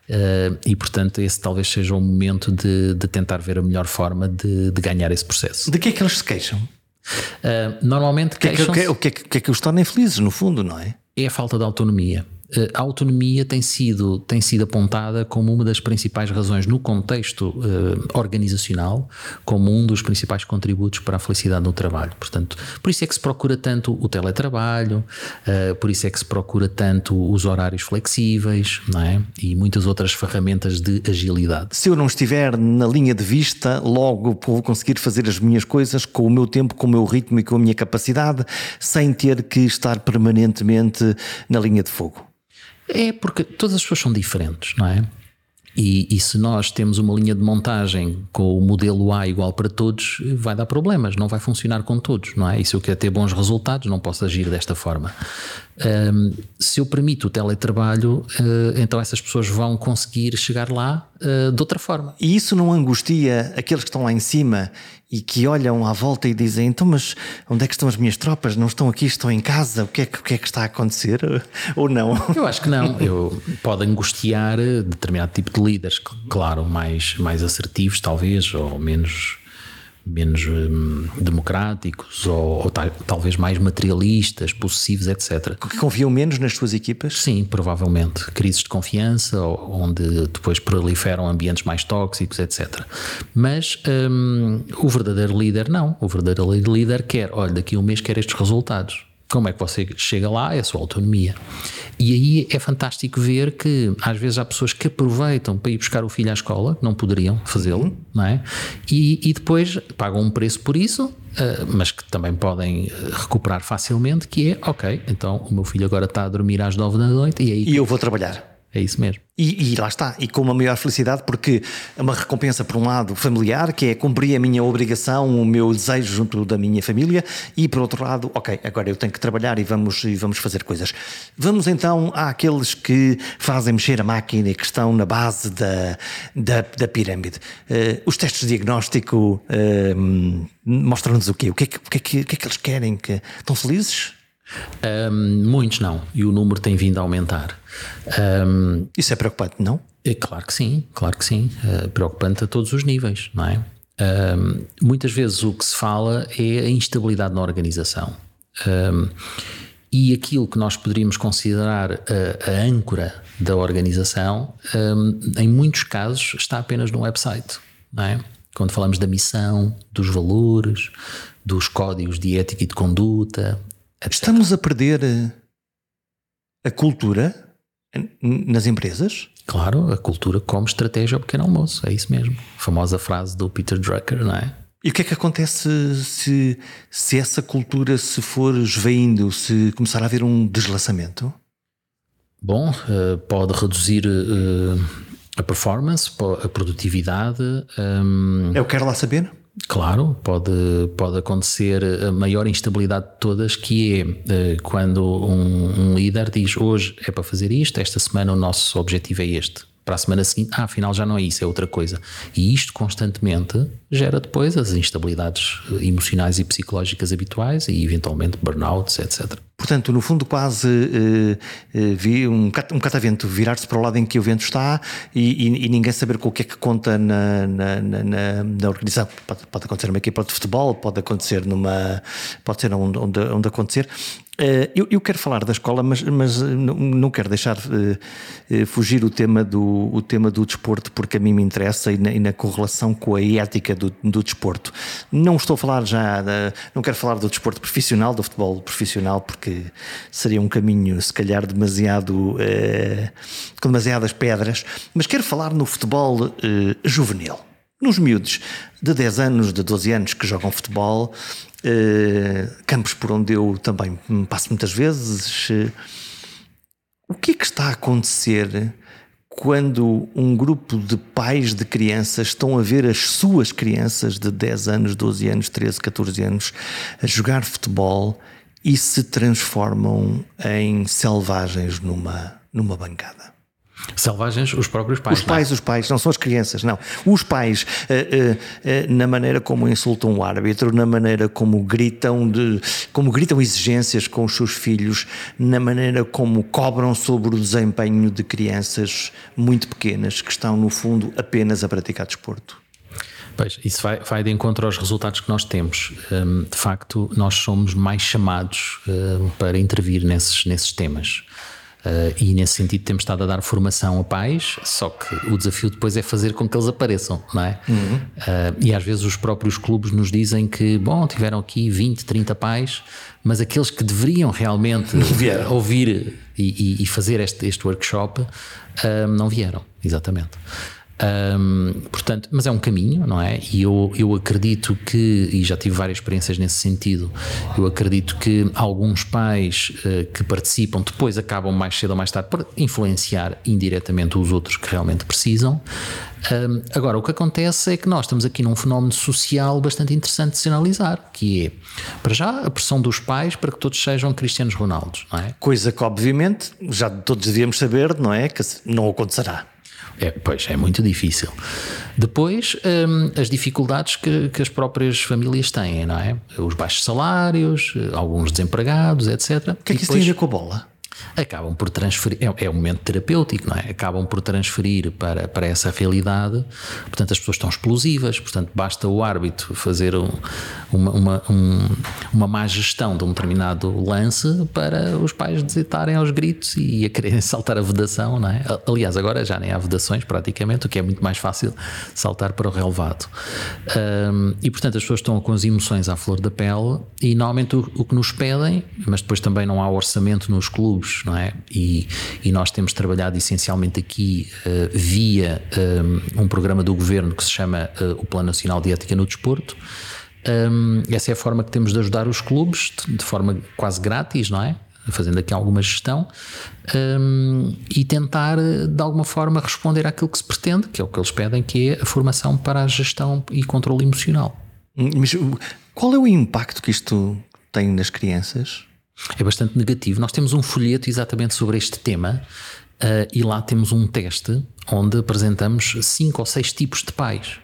Uh, e portanto, esse talvez seja o momento de, de tentar ver a melhor forma de, de, ganhar esse processo. De que é que eles se queixam? normalmente, o que, é que, o, que, é, o, que é, que é que os torna infelizes, no fundo, não é? É a falta de autonomia. Eh, a autonomia tem sido, tem sido apontada como uma das principais razões no contexto uh, organizacional, como um dos principais contributos para a felicidade no trabalho. Portanto, por isso é que se procura tanto o teletrabalho, uh, por isso é que se procura tanto os horários flexíveis, não é? E muitas outras ferramentas de agilidade. Se eu não estiver na linha de vista, logo vou conseguir fazer as minhas coisas com o meu tempo, com o meu ritmo e com a minha capacidade, sem ter que estar permanentemente na linha de fogo. É porque todas as pessoas são diferentes, não é? E, e, se nós temos uma linha de montagem com o modelo A igual para todos, vai dar problemas, não vai funcionar com todos, não é? E se eu quero ter bons resultados, não posso agir desta forma. Um, se eu permito o teletrabalho, uh, então essas pessoas vão conseguir chegar lá uh, de outra forma. E isso não angustia aqueles que estão lá em cima e que olham à volta e dizem: então, mas onde é que estão as minhas tropas? Não estão aqui, estão em casa? O que é que, que, é que está a acontecer? Ou não? Eu acho que não. Eu, pode angustiar determinado tipo de líderes, claro, mais, mais assertivos, talvez, ou menos menos hum, democráticos ou, ou tal, talvez mais materialistas, possessivos, etc. Que confiam menos nas suas equipas? Sim, provavelmente. Crises de confiança, onde depois proliferam ambientes mais tóxicos, etc. Mas hum, o verdadeiro líder não. O verdadeiro líder quer, olha, daqui a um mês quer estes resultados. Como é que você chega lá? É a sua autonomia. E aí é fantástico ver que às vezes há pessoas que aproveitam para ir buscar o filho à escola, não poderiam fazê-lo, não é? E, e, depois pagam um preço por isso, uh, mas que também podem eh, recuperar facilmente, que é, ok, então o meu filho agora está a dormir às nove da noite e aí... E eu vou trabalhar. É isso mesmo. E, e, lá está, e com uma maior felicidade, porque é uma recompensa, por um lado, familiar, que é cumprir a minha obrigação, o meu desejo junto da minha família, e por outro lado, ok, agora eu tenho que trabalhar e vamos, e vamos fazer coisas. Vamos então àqueles que fazem mexer a máquina e que estão na base da, da, da pirâmide. Uh, os testes de diagnóstico uh, mostram-nos o quê? O que, é que, o, que é que, o que é que eles querem? Que, estão felizes? Um, muitos não, e o número tem vindo a aumentar. Um, Isso é preocupante, não? É claro que sim, claro que sim. Uh, preocupante a todos os níveis, não é? Um, muitas vezes o que se fala é a instabilidade na organização. e aquilo que nós poderíamos considerar a, a âncora da organização, em muitos casos, está apenas no website, não é? Quando falamos da missão, dos valores, dos códigos de ética e de conduta, Etc. Estamos a perder eh, a cultura nas empresas? Claro, a cultura como estratégia ao pequeno almoço, é isso mesmo. A famosa frase do Peter Drucker, não é? E o que é que acontece se, se essa cultura se for esvaindo, se começar a haver um deslaçamento? Bom, eh, pode reduzir eh, a performance, a produtividade. Eu quero lá saber. Claro, pode, pode acontecer a maior instabilidade de todas, que é uh, quando um, um, líder diz hoje é para fazer isto, esta semana o nosso objetivo é este. Para a semana seguinte, ah, afinal já não é isso, é outra coisa. E isto constantemente gera depois as instabilidades emocionais e psicológicas habituais e eventualmente burnouts, etc. Portanto, no fundo, quase uh, uh, vi um, um catavento virar-se para o lado em que o vento está e, e, e, ninguém saber com o que é que conta na, na, na, na organização. Pode, pode, acontecer numa equipa de futebol, pode acontecer numa. pode ser onde, onde, onde acontecer. Eu, eu, quero falar da escola, mas, mas não, não quero deixar fugir o tema, do, o tema do desporto, porque a mim me interessa e na, e na correlação com a ética do, do desporto. Não estou a falar já, não quero falar do desporto profissional, do futebol profissional, porque seria um caminho, se calhar, demasiado. Eh, com demasiadas pedras, mas quero falar no futebol eh, juvenil. Nos miúdos de 10 anos, de 12 anos que jogam futebol, eh, campos por onde eu também passo muitas vezes. o que é que está a acontecer quando um grupo de pais de crianças estão a ver as suas crianças de 10 anos, 12 anos, 13, 14 anos a jogar futebol e se transformam em selvagens numa, numa bancada. Selvagens, os próprios pais. Os é? pais, não? os pais, não são as crianças, não. Os pais, uh, uh, uh, na maneira como insultam o árbitro, na maneira como gritam, de, como gritam exigências com os seus filhos, na maneira como cobram sobre o desempenho de crianças muito pequenas que estão, no fundo, apenas a praticar desporto. Pois, isso vai, vai de encontro aos resultados que nós temos. Um, de facto, nós somos mais chamados um, para intervir nesses, nesses temas. Uh, e nesse sentido temos estado a dar formação a pais, só que o desafio depois é fazer com que eles apareçam, não é? Uhum. Uh, e às vezes os próprios clubes nos dizem que, bom, tiveram aqui 20, 30 pais, mas aqueles que deveriam realmente ouvir e, e, fazer este, este workshop uh, não vieram, exatamente. Um, portanto, mas é um caminho, não é? E eu, eu acredito que, e já tive várias experiências nesse sentido, eu acredito que alguns pais uh, que participam depois acabam mais cedo ou mais tarde por influenciar indiretamente os outros que realmente precisam. Um, agora, o que acontece é que nós estamos aqui num fenómeno social bastante interessante de se analisar, que é, para já, a pressão dos pais para que todos sejam Cristianos Ronaldos, não é? Coisa que, obviamente, já todos devíamos saber, não é? Que não acontecerá. É, pois, é muito difícil. Depois, hum, as dificuldades que, que, as próprias famílias têm, não é? Os baixos salários, alguns desempregados, etc. O que é que isso tem a ver com a bola? Acabam por transferir, é, é um momento terapêutico, não é? Acabam por transferir para, para essa realidade, portanto as pessoas estão explosivas, portanto basta o árbitro fazer um, uma, uma, um, uma má gestão de um determinado lance para os pais deitarem aos gritos e a quererem saltar a vedação, não é? Aliás, agora já nem há vedações praticamente, o que é muito mais fácil saltar para o relevado. Um, e portanto as pessoas estão com as emoções à flor da pele e normalmente o, o que nos pedem, mas depois também não há orçamento nos clubes, não é? E, e nós temos trabalhado essencialmente aqui uh, via um, um, programa do governo que se chama uh, o Plano Nacional de Ética no Desporto. Um, essa é a forma que temos de ajudar os clubes, de, de forma quase grátis, não é? Fazendo aqui alguma gestão um, e tentar de alguma forma responder àquilo que se pretende, que é o que eles pedem, que é a formação para a gestão e controle emocional. Mas qual é o impacto que isto tem nas crianças? É bastante negativo. Nós temos um folheto exatamente sobre este tema uh, e lá temos um teste onde apresentamos cinco ou seis tipos de pais.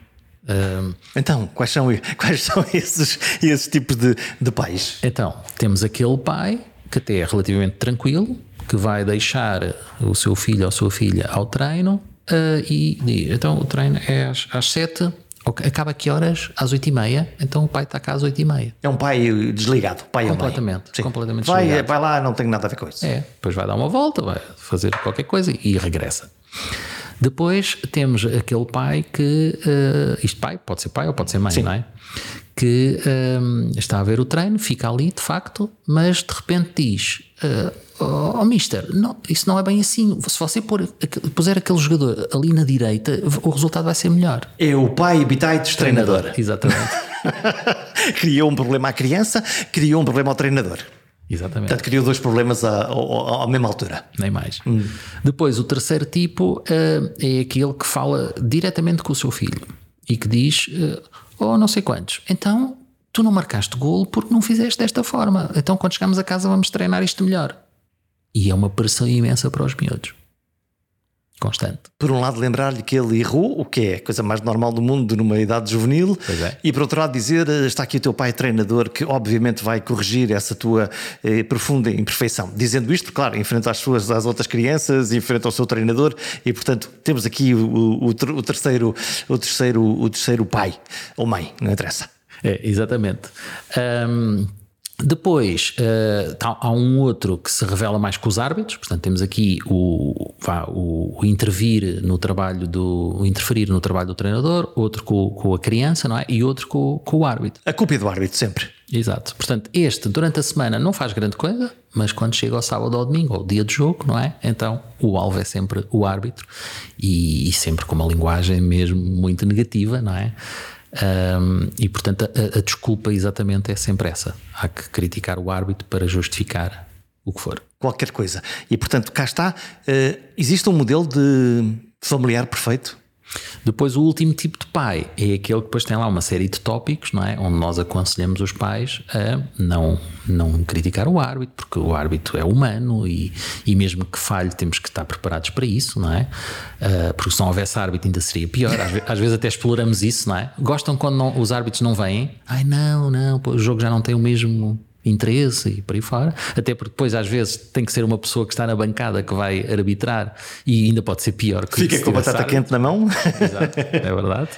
Uh, então, quais são, quais são esses, esses tipos de, de pais? Então, temos aquele pai que até é relativamente tranquilo, que vai deixar o seu filho ou sua filha ao treino uh, e diz: então o treino é às, às sete Acaba a que horas? Às 8h30. Então o pai está cá às 8h30. É um pai desligado, pai completamente, Sim. completamente vai, desligado. Vai lá, não tem nada a ver com isso. É, depois vai dar uma volta, vai fazer qualquer coisa e regressa. Depois temos aquele pai que. Uh, isto pai, pode ser pai ou pode ser mãe, Sim. não é? Que um, eh, está a ver o treino, fica ali de facto, mas de repente diz: Oh, oh mister, não, isso não é bem assim. Se você pôr, puser aquele jogador ali na direita, o resultado vai ser melhor. É o pai Bitaites treinador. treinador. Exatamente. criou um problema à criança, criou um problema ao treinador. Exatamente. Portanto, criou dois problemas à, à, à mesma altura. Nem mais. Hum. Depois, o terceiro tipo uh, é aquele que fala diretamente com o seu filho e que diz: uh, Oh, não sei quantos. Então, tu não marcaste golo porque não fizeste desta forma. Então, quando chegamos a casa, vamos treinar isto melhor. E é uma pressão imensa para os miúdos. Constante. Por um lado, lembrar-lhe que ele errou, o que é a coisa mais normal do mundo numa idade juvenil, é. e por outro lado, dizer: está aqui o teu pai treinador que, obviamente, vai corrigir essa tua eh, profunda imperfeição. Dizendo isto, claro, em frente às suas às outras crianças, em frente ao seu treinador, e portanto, temos aqui o, o, o terceiro, o, terceiro, o terceiro pai ou mãe, não interessa. É, exatamente. Um depois uh, há um outro que se revela mais com os árbitros, portanto temos aqui o, vá, o, o, intervir no trabalho do interferir no trabalho do treinador, outro com, com a criança, não é? E outro com, com, o árbitro. A culpa é do árbitro sempre. Exato. Portanto, este durante a semana não faz grande coisa, mas quando chega ao sábado ou domingo, ou dia de jogo, não é? Então o alvo é sempre o árbitro e, e sempre com uma linguagem mesmo muito negativa, não é? Um, e portanto a, a, desculpa exatamente é sempre essa. Há que criticar o árbitro para justificar o que for. Qualquer coisa. E portanto, cá está. Uh, existe um modelo de familiar perfeito? Depois, o último tipo de pai é aquele que depois tem lá uma série de tópicos, não é? Onde nós aconselhamos os pais a não, não criticar o árbitro, porque o árbitro é humano e, e mesmo que falhe, temos que estar preparados para isso, não é? Uh, porque se não houvesse árbitro, ainda seria pior. Às, às vezes até exploramos isso, não é? Gostam quando não, os árbitros não vêm? Ai, não, não, o jogo já não tem o mesmo interesse e por aí fora, até porque depois às vezes tem que ser uma pessoa que está na bancada que vai arbitrar e ainda pode ser pior que Fica com a batata quente na mão. Exato, é verdade.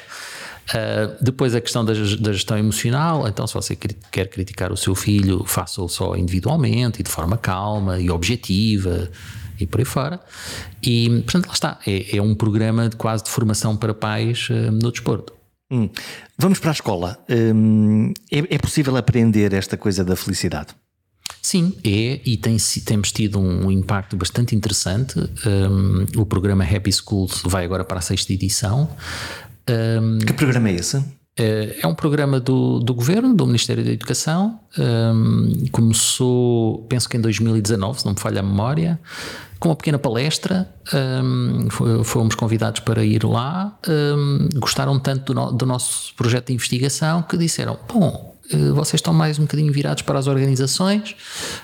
Uh, depois a questão da, da, gestão emocional, então se você quer criticar o seu filho, faça-o só individualmente e de forma calma e objetiva e por aí fora. E portanto lá está, é, é um programa de quase de formação para pais uh, no desporto. Hum. Vamos para a escola. Hum, é, é, possível aprender esta coisa da felicidade? Sim, é e tem, temos tido um impacto bastante interessante. Um, o programa Happy Schools vai agora para a sexta edição. Um, que programa é esse? É, é um programa do, do governo, do Ministério da Educação. Um, começou, penso que em 2019, se não me falha a memória, com uma pequena palestra. Um, fomos convidados para ir lá. Um, gostaram tanto do, no, do nosso projeto de investigação que disseram: Bom, eh, vocês estão mais um bocadinho virados para as organizações,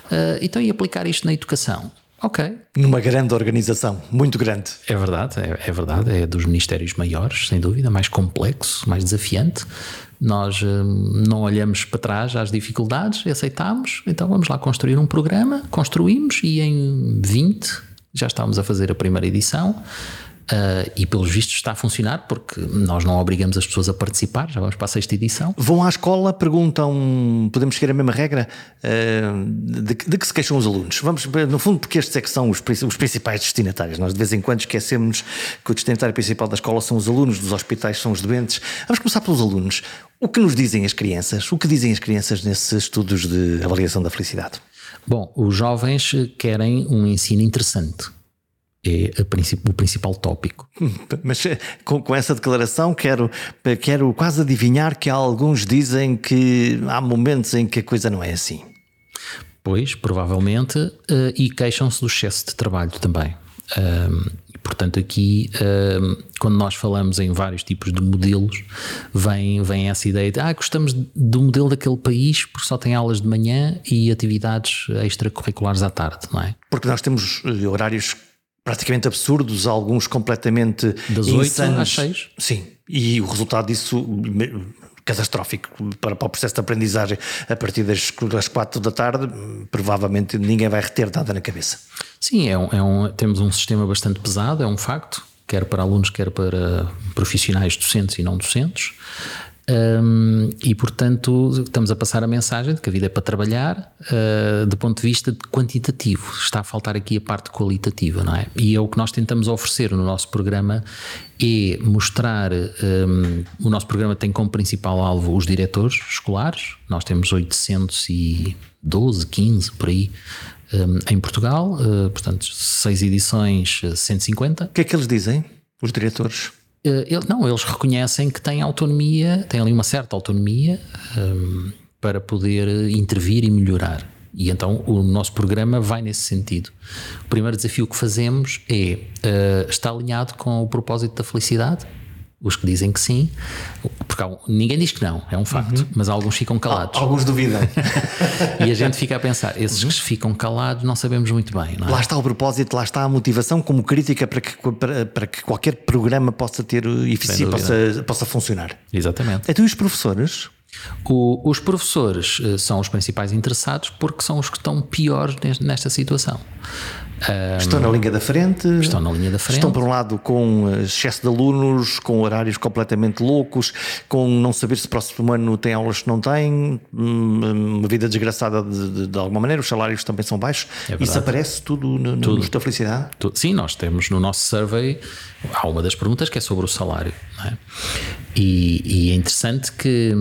uh, então e aplicar isto na educação? Ok. Numa grande organização, muito grande. É verdade, é, é, verdade, é dos ministérios maiores, sem dúvida, mais complexo, mais desafiante. Nós uh, não olhamos para trás às dificuldades, aceitamos, então vamos lá construir um programa, construímos e em 20 já estávamos a fazer a primeira edição. Uh, e pelos vistos está a funcionar porque nós não obrigamos as pessoas a participar, já vamos para a sexta edição. Vão à escola, perguntam, podemos seguir a mesma regra? Uh, de, de, que se queixam os alunos? Vamos, no fundo, porque estes é que são os, os principais destinatários. Nós de vez em quando esquecemos que o destinatário principal da escola são os alunos, dos hospitais são os doentes. Vamos começar pelos alunos. O que nos dizem as crianças? O que dizem as crianças nesses estudos de avaliação da felicidade? Bom, os jovens querem um ensino interessante é o principal tópico. Mas eh, com, com, essa declaração quero, quero quase adivinhar que alguns dizem que há momentos em que a coisa não é assim. Pois, provavelmente, uh, e queixam-se do excesso de trabalho também. Portanto, aqui, quando nós falamos em vários tipos de modelos, vem, vem essa ideia de ah, gostamos do modelo daquele país porque só tem aulas de manhã e atividades extracurriculares à tarde, não é? Porque nós temos eh, horários praticamente absurdos, alguns completamente das oito às seis. Sim, e o resultado disso catastrófico para, para o processo de aprendizagem a partir das, das quatro da tarde, provavelmente ninguém vai reter nada na cabeça. Sim, é um, é um, temos um sistema bastante pesado, é um facto, quer para alunos, quer para profissionais docentes e não docentes. Um, e portanto estamos a passar a mensagem de que a vida é para trabalhar uh, do ponto de vista quantitativo. Está a faltar aqui a parte qualitativa, não é? E é o que nós tentamos oferecer no nosso programa é mostrar. Um, o nosso programa tem como principal alvo os diretores escolares. Nós temos 812, 15 por aí. Um, em Portugal, uh, portanto, seis edições, 150. O que é que eles dizem, os diretores? Eh, ele, não, eles reconhecem que têm autonomia, têm ali uma certa autonomia um, para poder intervir e melhorar. E então o nosso programa vai nesse sentido. O primeiro desafio que fazemos é uh, está alinhado com o propósito da felicidade? Os que dizem que sim, porque ninguém diz que não, é um facto, uhum. mas alguns ficam calados. Alguns duvidam. e a gente fica a pensar, esses uhum. que ficam calados não sabemos muito bem. É? Lá está o propósito, lá está a motivação como crítica para que, para, para que qualquer programa possa ter eficiência, possa, possa funcionar. Exatamente. Então, e os professores? O, os professores uh, são os principais interessados porque são os que estão piores nesta situação. Um, estão na linha da frente. Estão na linha da frente. Estão, por um lado, com excesso de alunos, com horários completamente loucos, com não saber se o próximo ano tem aulas que não têm, hum, uma vida desgraçada de, de, de alguma maneira, os salários também são baixos. É Isso aparece tudo no, no tudo. da felicidade? Tudo. Sim, nós temos no nosso survey, há uma das perguntas que é sobre o salário. É? E, e, é interessante que,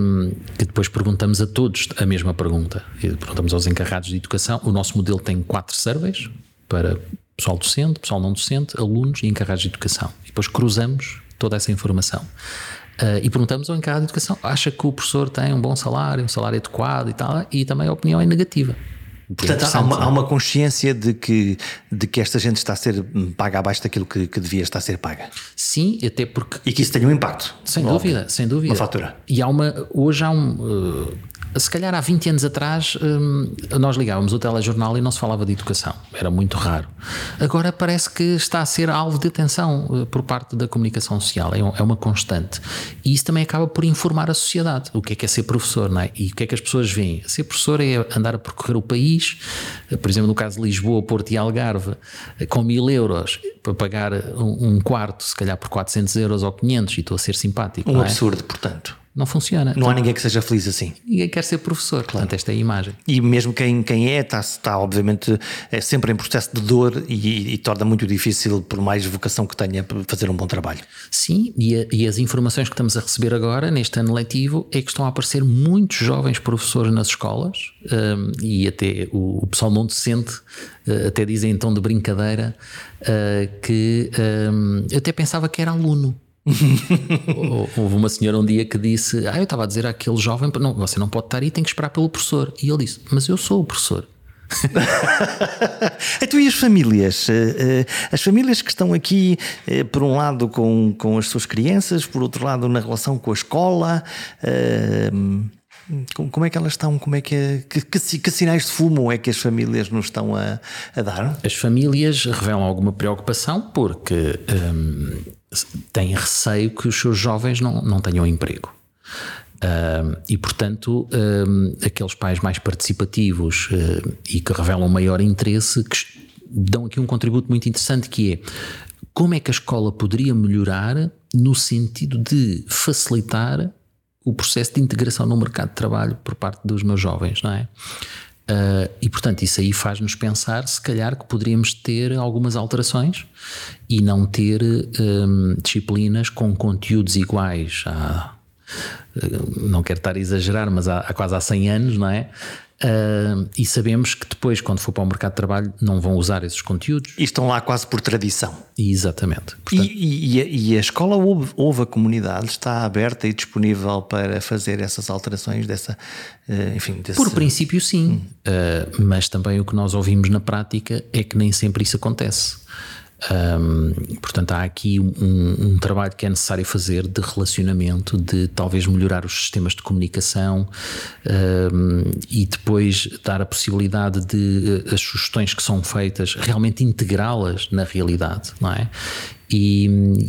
que, depois perguntamos a todos a mesma pergunta. Perguntamos aos encarregados de educação. O nosso modelo tem quatro surveys para pessoal docente, pessoal não docente, alunos e encarregados de educação. E depois cruzamos toda essa informação. Uh, e perguntamos ao encarregado de educação: acha que o professor tem um bom salário, um salário adequado e tal? E também a opinião é negativa. Portanto, há uma, há uma, consciência de que, de que esta gente está a ser paga abaixo daquilo que, que devia estar a ser paga. Sim, até porque. E que isso tem um impacto. Sem dúvida, sem dúvida. Uma fatura. E há uma. Hoje há um. Uh, se calhar há 20 anos atrás hum, nós ligávamos o telejornal e não se falava de educação, era muito raro. Agora parece que está a ser alvo de atenção eh, por parte da comunicação social, é, é uma constante. E isso também acaba por informar a sociedade. O que é que é ser professor, não é? E o que é que as pessoas veem? Ser professor é andar a percorrer o país, eh, por exemplo, no caso de Lisboa, Porto e Algarve, eh, com mil euros para pagar um quarto, se calhar por 400 euros ou 500, e estou a ser simpático. Um é? absurdo, portanto. Não funciona. Não há ninguém que seja feliz assim. Ninguém quer ser professor. Portanto, esta é a imagem. E mesmo quem, quem é, está, está obviamente é sempre em processo de dor e, e, torna muito difícil, por mais vocação que tenha, fazer um bom trabalho. Sim, e, a, e, as informações que estamos a receber agora, neste ano letivo, é que estão a aparecer muitos jovens professores nas escolas um, e até o, o, pessoal não decente uh, até dizem em tom de brincadeira uh, que um, eu até pensava que era aluno. Houve uma senhora um dia que disse: Ah, eu estava a dizer àquele jovem, não, você não pode estar aí, tem que esperar pelo professor. E ele disse: Mas eu sou o professor. então, e as famílias? Eh, eh, as famílias que estão aqui, eh, por um lado, com, com as suas crianças, por outro lado, na relação com a escola. Como é que elas estão? Como é que, que, que, que, sinais de fumo é que as famílias nos estão a, a dar? As famílias revelam alguma preocupação porque hum, têm receio que os seus jovens não, não tenham emprego. Uh, e, portanto, uh, aqueles pais mais participativos uh, e que revelam maior interesse, dão aqui um contributo muito interessante que é como é que a escola poderia melhorar no sentido de facilitar o processo de integração no mercado de trabalho por parte dos meus jovens, não é? Uh, e portanto, isso aí faz-nos pensar, se calhar, que poderíamos ter algumas alterações e não ter um, disciplinas com conteúdos iguais há, não quero estar a exagerar, mas há, há quase há 100 anos, não é? Uh, e sabemos que depois, quando for para o mercado de trabalho, não vão usar esses conteúdos. E estão lá quase por tradição. Exatamente. Portanto, e, e, e, a escola ouve, ouve, a comunidade, está aberta e disponível para fazer essas alterações dessa. Uh, enfim, desse... Por princípio, sim. Hum. Uh, mas também o que nós ouvimos na prática é que nem sempre isso acontece. Um, portanto, há aqui um, um, trabalho que é necessário fazer de relacionamento, de talvez melhorar os sistemas de comunicação um, e depois dar a possibilidade de uh, as sugestões que são feitas realmente integrá-las na realidade, não é? E,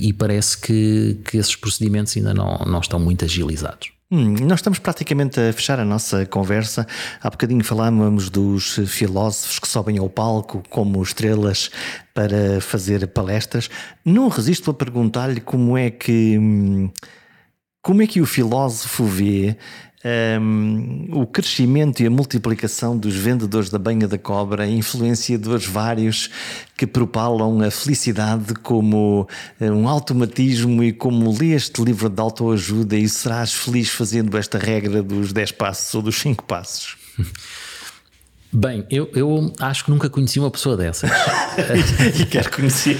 e parece que, que esses procedimentos ainda não, não estão muito agilizados. Hum, nós estamos praticamente a fechar a nossa conversa. Há bocadinho falávamos dos filósofos que sobem ao palco como estrelas para fazer palestras. Não resisto a perguntar-lhe como é que hum, como é que o filósofo vê um, o crescimento e a multiplicação dos vendedores da banha da cobra, influenciadores vários que propalam a felicidade como eh, um automatismo e como lê este livro de autoajuda e serás feliz fazendo esta regra dos 10 passos ou dos 5 passos. Bem, eu, eu acho que nunca conheci uma pessoa dessas. e quero conhecer.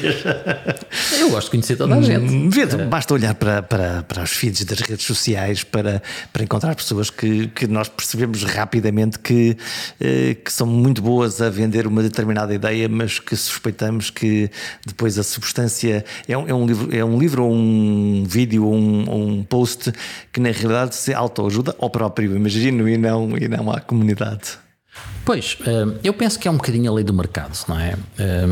Eu gosto de conhecer toda a gente. Hum, vê, basta olhar para, para, para os feeds das redes sociais para, para encontrar pessoas que, que nós percebemos rapidamente que, eh, que são muito boas a vender uma determinada ideia, mas que suspeitamos que depois a substância é um, é um livro, é um livro ou um vídeo ou um, ou um post que na realidade se autoajuda ao próprio imagino e não, e não à comunidade. Pois, eh, eu penso que é um bocadinho a lei do mercado, não é? Eh,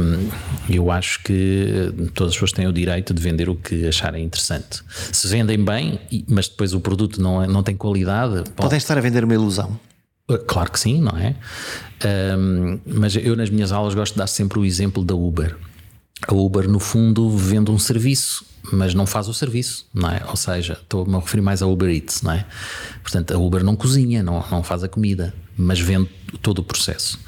eu acho que todas as pessoas têm o direito de vender o que acharem interessante. Se vendem bem, mas depois o produto não, é, não tem qualidade. Podem estar a vender uma ilusão. Eh, claro que sim, não é? mas eu nas minhas aulas gosto de dar sempre o exemplo da Uber. A Uber, no fundo, vende um serviço mas não faz o serviço, não é? Ou seja, estou-me a referir mais a Uber Eats, não é? Portanto, a Uber não cozinha, não, não faz a comida, mas vende todo o processo.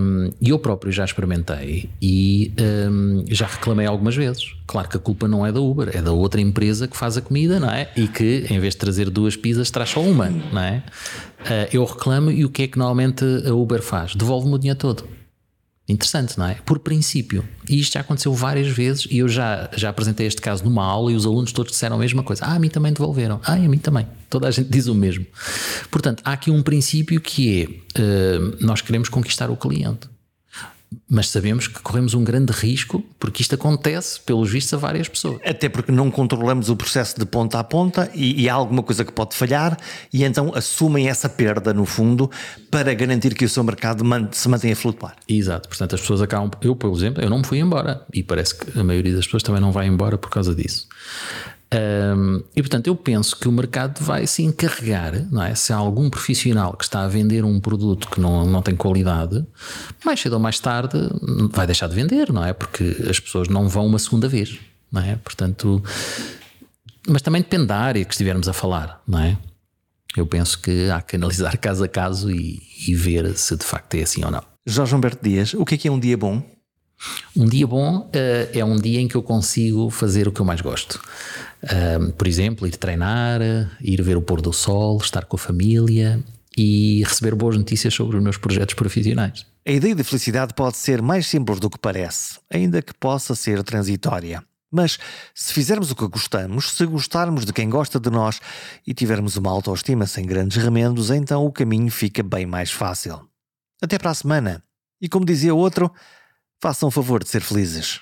Um, eu próprio já experimentei e um, já reclamei algumas vezes. Claro que a culpa não é da Uber, é da outra empresa que faz a comida, não é? E que em vez de trazer duas pizzas traz só uma, não é? Uh, eu reclamo e o que é que normalmente a Uber faz? Devolve-me o dinheiro todo. Interessante, não é? Por princípio. E isto já aconteceu várias vezes e eu já, já apresentei este caso numa aula e os alunos todos disseram a mesma coisa. Ah, a mim também devolveram. Ah, a mim também. Toda a gente diz o mesmo. Portanto, há aqui um princípio que é uh, nós queremos conquistar o cliente mas sabemos que corremos um grande risco porque isto acontece, pelos vistos, a várias pessoas. Até porque não controlamos o processo de ponta a ponta e, e há alguma coisa que pode falhar e então assumem essa perda, no fundo, para garantir que o seu mercado se mantenha a flutuar. Exato, portanto as pessoas acabam. Eu, por exemplo, eu não me fui embora e parece que a maioria das pessoas também não vai embora por causa disso. Um, e portanto, eu penso que o mercado vai se encarregar, não é? Se há algum profissional que está a vender um produto que não, não tem qualidade, mais cedo ou mais tarde vai deixar de vender, não é? Porque as pessoas não vão uma segunda vez, não é? Portanto, mas também depende da área que estivermos a falar, não é? Eu penso que há que analisar caso a caso e, e ver se de facto é assim ou não. Jorge Humberto Dias, o que é que é um dia bom? Um dia bom uh, é um dia em que eu consigo fazer o que eu mais gosto. Uh, por exemplo, ir treinar, ir ver o pôr do sol, estar com a família e receber boas notícias sobre os meus projetos profissionais. A ideia de felicidade pode ser mais simples do que parece, ainda que possa ser transitória. Mas se fizermos o que gostamos, se gostarmos de quem gosta de nós e tivermos uma autoestima sem grandes remendos, então o caminho fica bem mais fácil. Até para a semana. E como dizia outro, façam o favor de ser felizes.